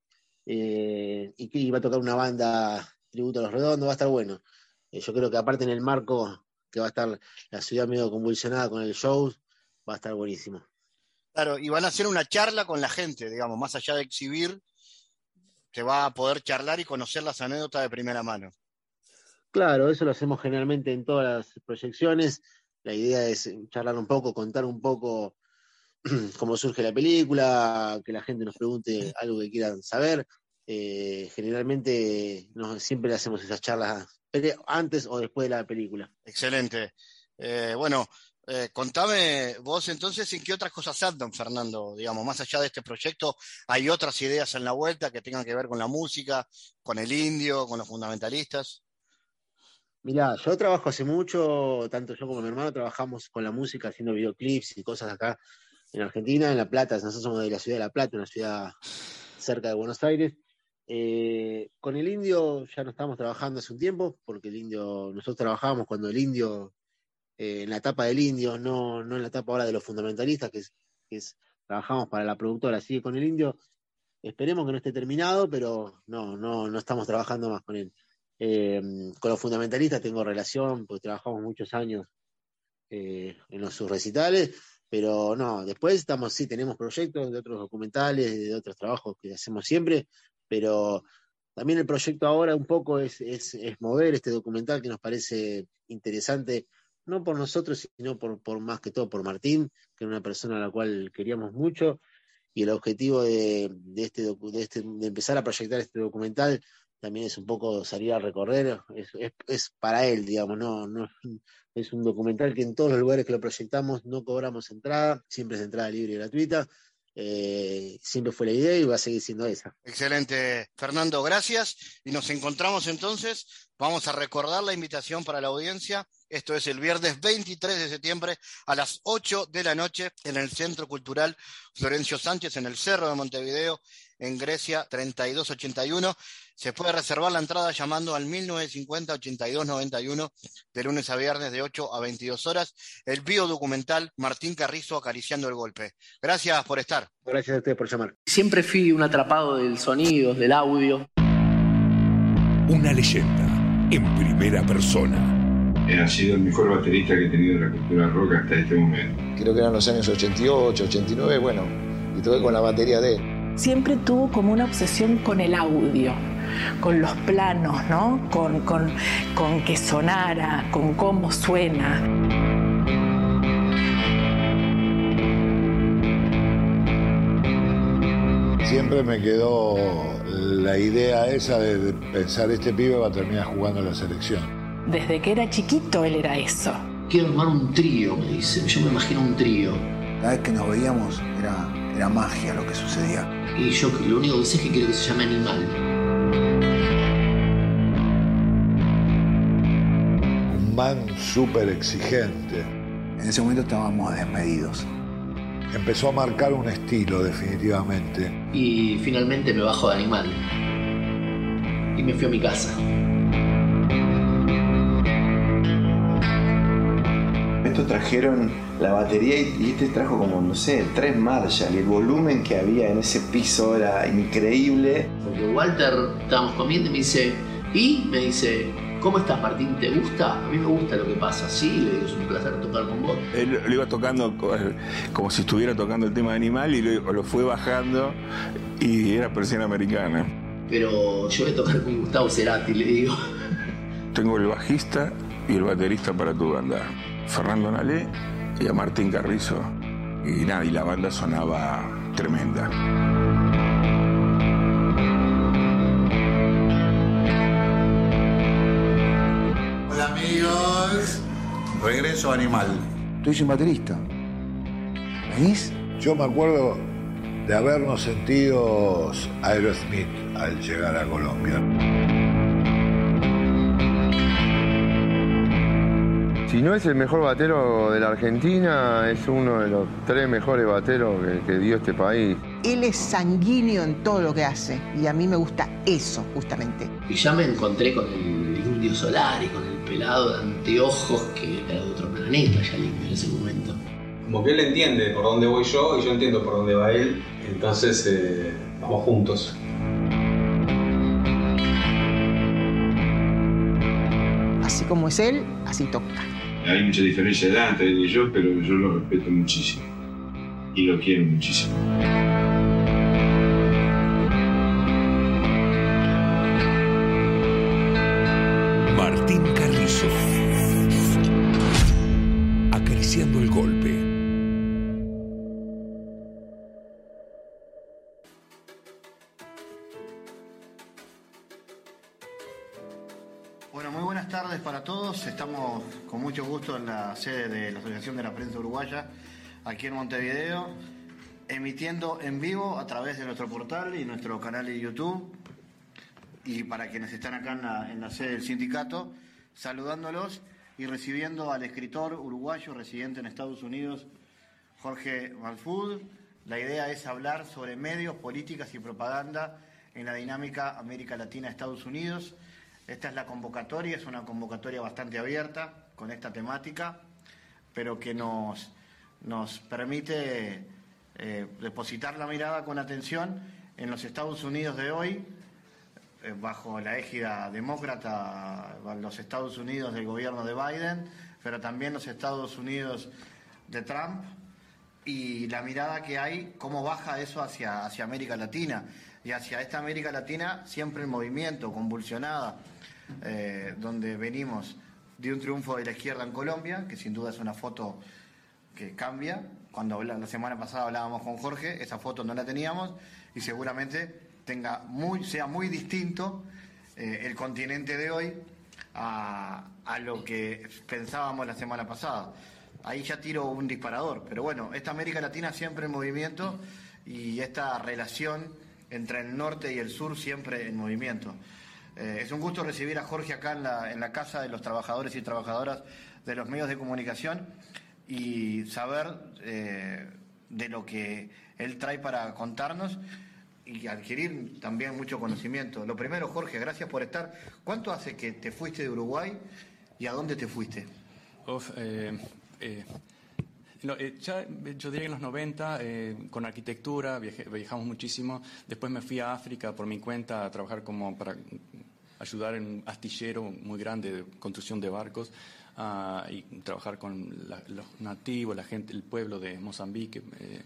eh, y que iba a tocar una banda tributo a los redondos, va a estar bueno. Eh, yo creo que aparte en el marco que va a estar la ciudad medio convulsionada con el show, va a estar buenísimo. Claro, y van a hacer una charla con la gente, digamos, más allá de exhibir, se va a poder charlar y conocer las anécdotas de primera mano. Claro, eso lo hacemos generalmente en todas las proyecciones. La idea es charlar un poco, contar un poco cómo surge la película, que la gente nos pregunte algo que quieran saber. Eh, generalmente siempre hacemos esas charlas antes o después de la película. Excelente. Eh, bueno, eh, contame vos entonces en qué otras cosas andan, Fernando, digamos, más allá de este proyecto, ¿hay otras ideas en la vuelta que tengan que ver con la música, con el indio, con los fundamentalistas? Mirá, yo trabajo hace mucho, tanto yo como mi hermano trabajamos con la música, haciendo videoclips y cosas acá en Argentina, en La Plata, nosotros somos de la ciudad de La Plata, una ciudad cerca de Buenos Aires. Eh, con el indio ya no estamos trabajando hace un tiempo, porque el indio, nosotros trabajábamos cuando el indio, eh, en la etapa del indio, no, no en la etapa ahora de los fundamentalistas, que es, que es trabajamos para la productora, sigue con el indio. Esperemos que no esté terminado, pero no, no, no estamos trabajando más con él. Eh, con los fundamentalistas tengo relación, porque trabajamos muchos años en los, sus recitales pero no, después estamos, sí, tenemos proyectos de otros documentales, de otros trabajos que hacemos siempre, pero también el proyecto ahora un poco es, es, mover este documental que nos parece interesante, no por nosotros, sino por, por más que todo por Martín, que era una persona a la cual queríamos mucho, y el objetivo de, de, este, de, este, de empezar a proyectar este documental también es un poco salir a recorrer, es, es, para él, digamos, no, no es un documental que en todos los lugares que lo proyectamos no cobramos entrada, siempre es entrada libre y gratuita. Eh, siempre fue la idea y va a seguir siendo esa. Excelente, Fernando, gracias. Y nos encontramos entonces. Vamos a recordar la invitación para la audiencia. Esto es el viernes 23 de septiembre a las 8 de la noche en el Centro Cultural Florencio Sánchez en el Cerro de Montevideo, en Grecia 3281. Se puede reservar la entrada llamando al 1950-8291 de lunes a viernes de 8 a 22 horas. El biodocumental Martín Carrizo acariciando el golpe. Gracias por estar. Gracias a ustedes por llamar. Siempre fui un atrapado del sonido, del audio. Una leyenda en primera persona. Ha sido el mejor baterista que he tenido en la cultura rock hasta este momento. Creo que eran los años 88, 89, bueno, y toqué con la batería de él siempre tuvo como una obsesión con el audio, con los planos, ¿no? Con, con, con que sonara, con cómo suena. Siempre me quedó la idea esa de pensar este pibe va a terminar jugando en la selección. Desde que era chiquito él era eso. Quiero armar un trío, me dice. Yo me imagino un trío. Cada vez que nos veíamos era, era magia lo que sucedía. Y yo lo único que sé es que quiero que se llame animal. Un man súper exigente. En ese momento estábamos desmedidos. Empezó a marcar un estilo, definitivamente. Y finalmente me bajo de animal. Y me fui a mi casa. Estos trajeron la batería y este trajo como, no sé, tres Marshall y el volumen que había en ese piso era increíble. Porque Walter, estábamos comiendo y me dice, ¿y? Me dice, ¿cómo estás Martín? ¿Te gusta? A mí me gusta lo que pasa, sí, le digo, es un placer tocar con vos. Él lo iba tocando como si estuviera tocando el tema de animal y lo, lo fue bajando y era persiana americana. Pero yo voy a tocar con Gustavo Cerati, le digo. Tengo el bajista y el baterista para tu banda. Fernando Nalé y a Martín Carrizo. Y nada, y la banda sonaba tremenda. Hola amigos. Regreso Animal. Estoy sin baterista. ¿Venís? Yo me acuerdo de habernos sentido Aerosmith al llegar a Colombia. Si no es el mejor batero de la Argentina, es uno de los tres mejores bateros que, dio este país. Él es sanguíneo en todo lo que hace y a mí me gusta eso, justamente. Y ya me encontré con el indio solar y con el pelado de anteojos que era de otro planeta ya en ese momento. Como que él entiende por dónde voy yo y yo entiendo por dónde va él, entonces eh, vamos juntos. Así como es él, así toca. Hay mucha diferencia de edad entre él y yo, pero yo lo respeto muchísimo y lo quiero muchísimo. Mucho gusto en la sede de la Asociación de la Prensa Uruguaya, aquí en Montevideo, emitiendo en vivo a través de nuestro portal y nuestro canal de YouTube. Y para quienes están acá en la, en la sede del sindicato, saludándolos y recibiendo al escritor uruguayo residente en Estados Unidos, Jorge Malfud. La idea es hablar sobre medios, políticas y propaganda en la dinámica América Latina-Estados Unidos. Esta es la convocatoria, es una convocatoria bastante abierta con esta temática, pero que nos, nos permite eh, depositar la mirada con atención en los Estados Unidos de hoy, eh, bajo la égida demócrata, los Estados Unidos del gobierno de Biden, pero también los Estados Unidos de Trump, y la mirada que hay, cómo baja eso hacia, hacia América Latina, y hacia esta América Latina siempre en movimiento, convulsionada, eh, donde venimos de un triunfo de la izquierda en Colombia, que sin duda es una foto que cambia. Cuando la semana pasada hablábamos con Jorge, esa foto no la teníamos y seguramente tenga muy, sea muy distinto eh, el continente de hoy a, a lo que pensábamos la semana pasada. Ahí ya tiro un disparador, pero bueno, esta América Latina siempre en movimiento y esta relación entre el norte y el sur siempre en movimiento. Eh, es un gusto recibir a Jorge acá en la, casa de los trabajadores y trabajadoras de los medios de comunicación y saber eh, de lo que él trae para contarnos y adquirir también mucho conocimiento. Lo primero, Jorge, gracias por estar. ¿Cuánto hace que te fuiste de Uruguay y a dónde te fuiste? Eh, no, eh, ya, eh, yo diría en los 90, eh, con arquitectura, viajamos muchísimo. Después me fui a África por mi cuenta a trabajar como para ayudar en un astillero muy grande de construcción de barcos ah, y trabajar con la- los nativos, la gente, el pueblo de Mozambique. eh,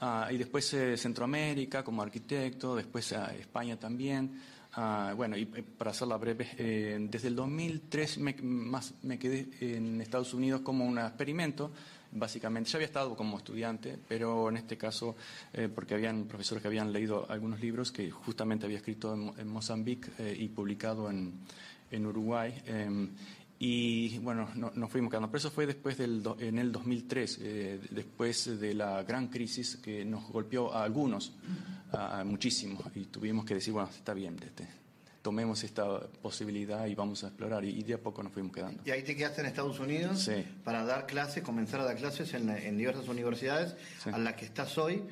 ah, y después eh, Centroamérica como arquitecto, después a España también. Ah, bueno, y eh, para hacerla breve, eh, desde el 2003 me, más me quedé en Estados Unidos como un experimento. Básicamente, ya había estado como estudiante, pero en este caso, eh, porque habían profesores que habían leído algunos libros que justamente había escrito en, Mo- en Mozambique eh, y publicado en, Uruguay. eh, y bueno, no- nos fuimos quedando. Pero eso fue después del, en el 2003, eh, después de la gran crisis que nos golpeó a algunos, a, a muchísimo. Y tuvimos que decir, bueno, está bien, este, tomemos esta posibilidad y vamos a explorar. Y, y de a poco nos fuimos quedando. Y ahí te quedaste en Estados Unidos Sí. para dar clases, comenzar a dar clases en, en diversas universidades a las que estás hoy.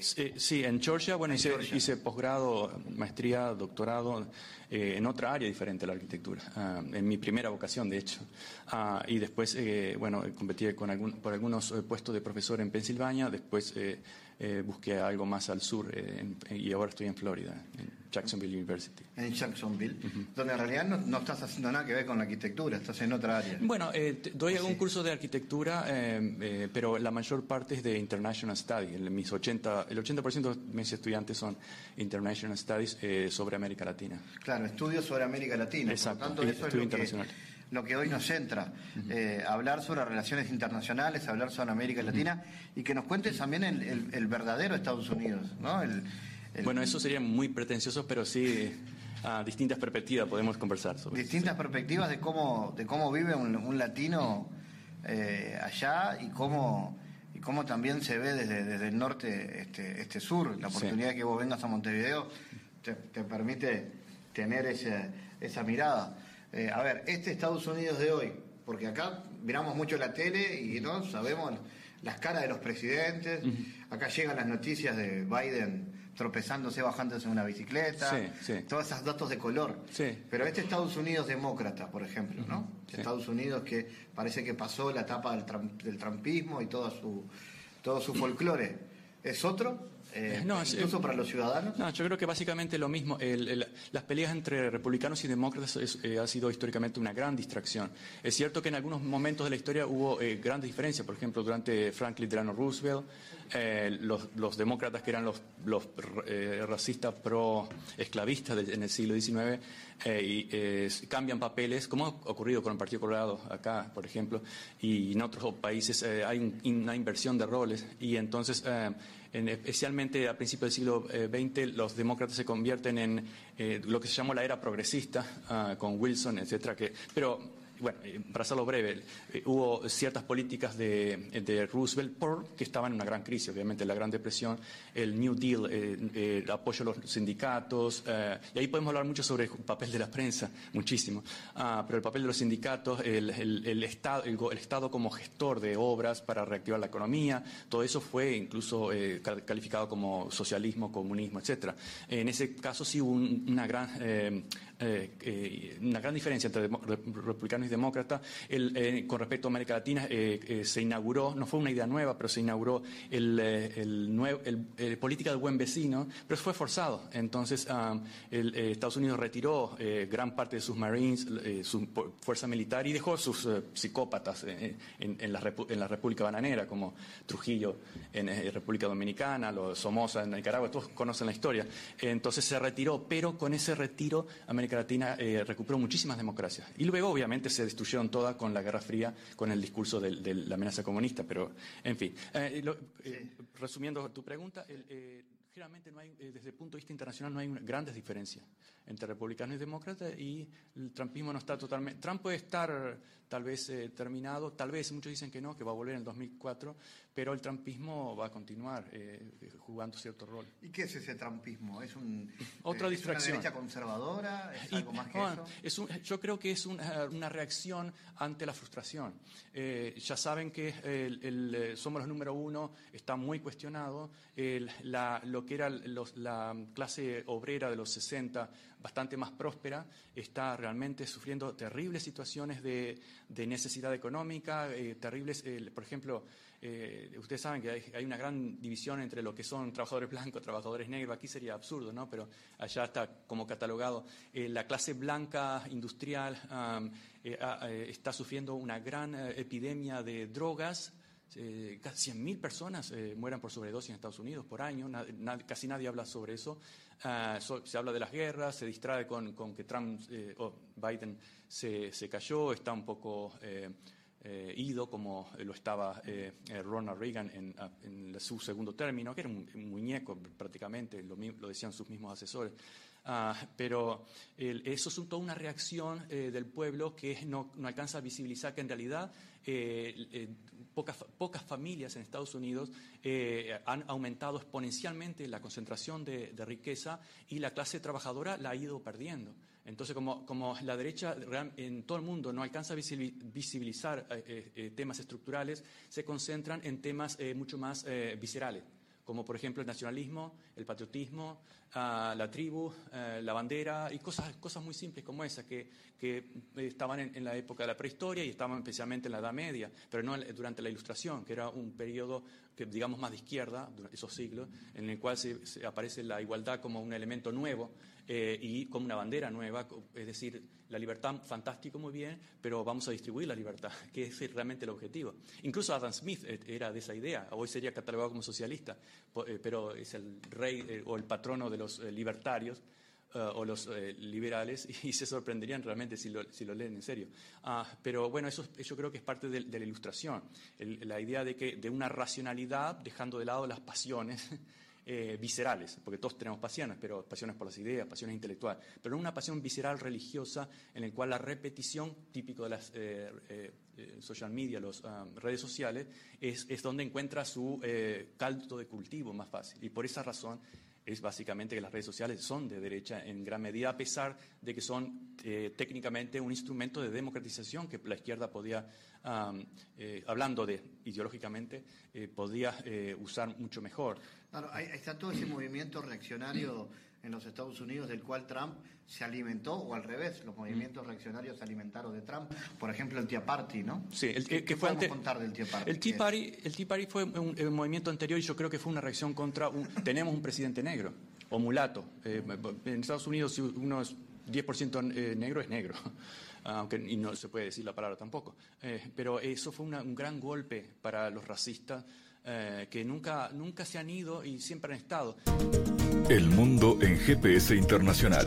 Sí, sí, en Georgia, bueno, hice, hice posgrado, maestría, doctorado eh, en otra área diferente a la arquitectura, ah, en mi primera vocación, de hecho. Ah, y después, eh, bueno, competí con algún- por algunos eh, puestos de profesor en Pensilvania, después eh, eh, busqué algo más al sur en- y ahora estoy en Florida, en Jacksonville University. En Jacksonville, donde en realidad no, no estás haciendo nada que ver con la arquitectura, estás en otra área. Bueno, doy algún curso de arquitectura, eh, pero la mayor parte es de International Studies. El, mis 80, el 80% de mis estudiantes son International Studies sobre América Latina. Claro, estudios sobre América Latina. Exacto, Por lo tanto, eso es lo que, internacional. lo que hoy nos centra. Eh, hablar sobre relaciones internacionales, hablar sobre América Latina y que nos cuentes también el, el- el verdadero Estados Unidos, ¿no? El- Bueno, eso sería muy pretencioso, pero sí a distintas perspectivas podemos conversar sobre eso. distintas perspectivas de cómo, de cómo vive un, un latino eh, allá y cómo, y cómo también se ve desde, desde el norte este, este sur. La Sí. oportunidad de que vos vengas a Montevideo te, te permite tener ese- esa mirada. Eh, a ver, este Estados Unidos de hoy, porque acá miramos mucho la tele y no sabemos las caras de los presidentes, acá llegan las noticias de Biden tropezándose, bajándose en una bicicleta, Sí, sí. todos esos datos de color. Sí. Pero este Estados Unidos demócrata, por ejemplo, ¿no? Estados Unidos que parece que pasó la etapa del, tram- del trampismo y todo su, todo su folclore. ¿Es otro eh, No, incluso eh, para los ciudadanos? No, yo creo que básicamente lo mismo. El- el- las peleas entre republicanos y demócratas es- eh, ha sido históricamente una gran distracción. Es cierto que en algunos momentos de la historia hubo eh, grandes diferencias. Por ejemplo, durante Franklin Delano Roosevelt, eh, los, los demócratas que eran los, los eh, racistas pro-esclavistas en el siglo XIX eh, y, eh, cambian papeles, como ha ocurrido con el Partido Colorado acá, por ejemplo, y en otros países eh, hay un- una inversión de roles y entonces, eh, en- especialmente a principios del siglo eh, XX, los demócratas se convierten en eh, lo que se llamó la era progresista, ah, con Wilson, etcétera, que, pero bueno, eh, para hacerlo breve, eh, hubo ciertas políticas de, de Roosevelt porque estaba en una gran crisis, obviamente la Gran Depresión, el New Deal, eh, el apoyo a los sindicatos, y ahí podemos hablar mucho sobre el papel de la prensa, muchísimo, Ah, pero el papel de los sindicatos, el, el- el Estado, el, el Estado como gestor de obras para reactivar la economía, todo eso fue incluso cal- calificado como socialismo, comunismo, etcétera. En ese caso sí hubo un- una gran eh, eh, una gran diferencia entre republicanos y demócratas. El, eh, con respecto a América Latina, eh, se inauguró, no fue una idea nueva, pero se inauguró el, el nuevo, el, política del buen vecino, pero fue forzado. Entonces, eh, Estados Unidos retiró gran parte de sus Marines, su fuerza militar y dejó sus psicópatas en, en la, en la República Bananera, como Trujillo en República Dominicana, los Somoza en Nicaragua, todos conocen la historia. Entonces se retiró, pero con ese retiro América Latina eh, recuperó muchísimas democracias. Y luego, obviamente, se destruyeron todas con la Guerra Fría, con el discurso de, la amenaza comunista. Pero, en fin, Eh, lo- eh, resumiendo tu pregunta, el, eh, generalmente no hay, eh, desde el punto de vista internacional no hay grandes diferencias entre republicanos y demócratas y el trumpismo no está totalmente... Trump puede estar tal vez eh, terminado, tal vez muchos dicen que no, que va a volver en el 2004, pero el trumpismo va a continuar eh, jugando cierto rol. ¿Y qué es ese trampismo? ¿Es, un, Otra eh, distracción. ¿Es una derecha conservadora? ¿Es Y, algo más que Juan, eso? es un- yo creo que es una, una reacción ante la frustración. Eh, ya saben que el, el, eh, somos los número uno, está muy cuestionado. El- la- lo que era los- la clase obrera de los 60, bastante más próspera, está realmente sufriendo terribles situaciones de, de necesidad económica, eh, terribles, eh, por ejemplo, eh, ustedes saben que hay, una gran división entre lo que son trabajadores blancos, trabajadores negros. Aquí sería absurdo, ¿no? Pero allá está como catalogado. Eh, la clase blanca industrial eh, está sufriendo una gran epidemia de drogas. Eh, casi 100.000 personas eh, mueren por sobredosis en Estados Unidos por año. Casi nadie habla sobre eso. Ah, se habla de las guerras, se distrae con, que Trump eh, o Biden se, cayó, está un poco eh, eh, ido como lo estaba Ronald Reagan en, a- en su segundo término, que era un, muñeco prácticamente, lo, lo decían sus mismos asesores. Ah, pero eso es un- toda una reacción eh, del pueblo que no, no alcanza a visibilizar que en realidad eh, eh, pocas, pocas familias en Estados Unidos eh, han aumentado exponencialmente la concentración de, de riqueza y la clase trabajadora la ha ido perdiendo. Entonces, como, como la derecha en todo el mundo no alcanza a visibi- visibilizar temas estructurales, se concentran en temas mucho más viscerales como por ejemplo el nacionalismo, el patriotismo, ah, la tribu, eh, la bandera y cosas, cosas muy simples como esas que, que, eh, estaban en, la época de la prehistoria y estaban especialmente en la Edad Media, pero no durante la Ilustración, que era un periodo que digamos más de izquierda, esos siglos, en el cual se aparece la igualdad como un elemento nuevo eh, y como una bandera nueva, es decir, la libertad fantástico muy bien, pero vamos a distribuir la libertad, que es realmente el objetivo. Incluso Adam Smith eh, era de esa idea, hoy sería catalogado como socialista, eh, pero es el rey eh, o el patrono de los libertarios. eh, o los eh, liberales y se sorprenderían realmente si lo, si lo leen en serio. Ah, pero bueno, eso es- yo creo que es parte de, de la ilustración, El- la idea de que de una racionalidad dejando de lado las pasiones eh, viscerales, porque todos tenemos pasiones, pero pasiones por las ideas, pasiones intelectuales, pero una pasión visceral religiosa en la cual la repetición, típico de las eh, eh, eh, social media, las redes sociales, es, es donde encuentra su caldo de cultivo más fácil. Y por esa razón es básicamente que las redes sociales son de derecha en gran medida, a pesar de que son eh, técnicamente un instrumento de democratización que la izquierda podía, eh, hablando de ideológicamente, eh, podía usar mucho mejor. Claro, ahí está todo ese movimiento reaccionario en los Estados Unidos del cual Trump se alimentó, o al revés, los movimientos reaccionarios se alimentaron de Trump. Por ejemplo, el Tea Party, ¿no? Sí, el, ¿Qué, que fue ante... contar del Tea Party? El Tea Party, el Tea Party fue un, un, movimiento anterior y yo creo que fue una reacción contra... Un, tenemos un presidente negro o mulato. Eh, en Estados Unidos, si uno es 10% eh, negro, es negro. Aunque, y no se puede decir la palabra tampoco. Eh, pero eso fue una, un gran golpe para los racistas eh, que nunca, nunca se han ido y siempre han estado. El mundo en GPS internacional.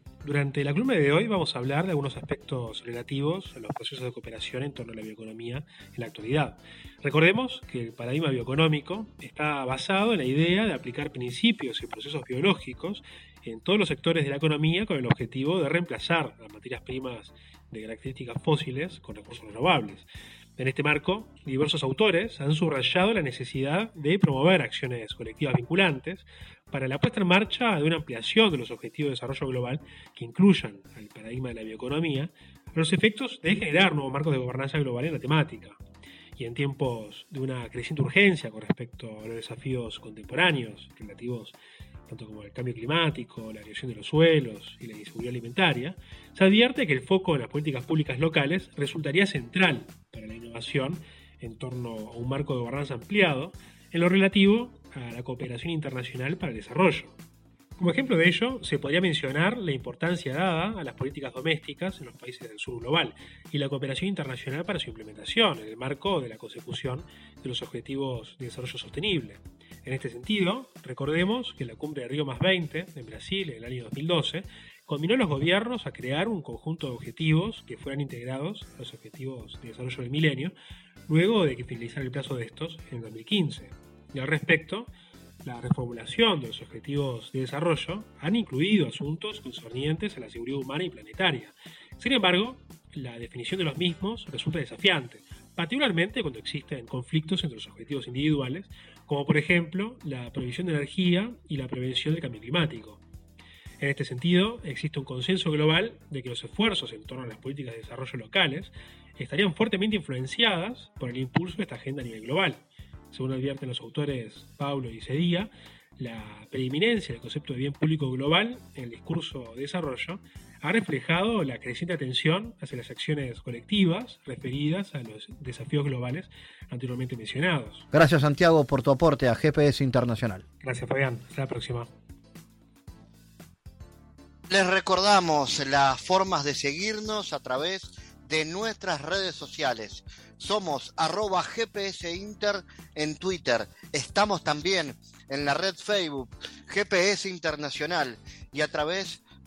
Durante la columna de hoy vamos a hablar de algunos aspectos relativos a los procesos de cooperación en torno a la bioeconomía en la actualidad. Recordemos que el paradigma bioeconómico está basado en la idea de aplicar principios y procesos biológicos en todos los sectores de la economía con el objetivo de reemplazar las materias primas de características fósiles con recursos renovables. En este marco, diversos autores han subrayado la necesidad de promover acciones colectivas vinculantes para la puesta en marcha de una ampliación de los objetivos de desarrollo global que incluyan al paradigma de la bioeconomía los efectos de generar nuevos marcos de gobernanza global en la temática. Y en tiempos de una creciente urgencia con respecto a los desafíos contemporáneos relativos tanto como el cambio climático, la erosión de los suelos y la inseguridad alimentaria, se advierte que el foco en las políticas públicas locales resultaría central para la innovación en torno a un marco de gobernanza ampliado en lo relativo a la cooperación internacional para el desarrollo. Como ejemplo de ello, se podría mencionar la importancia dada a las políticas domésticas en los países del sur global y la cooperación internacional para su implementación en el marco de la consecución de los objetivos de desarrollo sostenible. En este sentido, recordemos que la cumbre de Río más 20 en Brasil en el año 2012 combinó a los gobiernos a crear un conjunto de objetivos que fueran integrados a los objetivos de desarrollo del milenio, luego de que finalizara el plazo de estos en 2015. Y al respecto, la reformulación de los objetivos de desarrollo han incluido asuntos concernientes a la seguridad humana y planetaria. Sin embargo, la definición de los mismos resulta desafiante, particularmente cuando existen conflictos entre los objetivos individuales, como por ejemplo la provisión de energía y la prevención del cambio climático. En este sentido, existe un consenso global de que los esfuerzos en torno a las políticas de desarrollo locales estarían fuertemente influenciadas por el impulso de esta agenda a nivel global. Según advierten los autores Paulo y Cedía, la preeminencia del concepto de bien público global en el discurso de desarrollo ha reflejado la creciente atención hacia las acciones colectivas referidas a los desafíos globales anteriormente mencionados. Gracias Santiago por tu aporte a GPS Internacional. Gracias Fabián, hasta la próxima. Les recordamos las formas de seguirnos a través de nuestras redes sociales. Somos arroba GPS Inter en Twitter. Estamos también en la red Facebook GPS Internacional y a través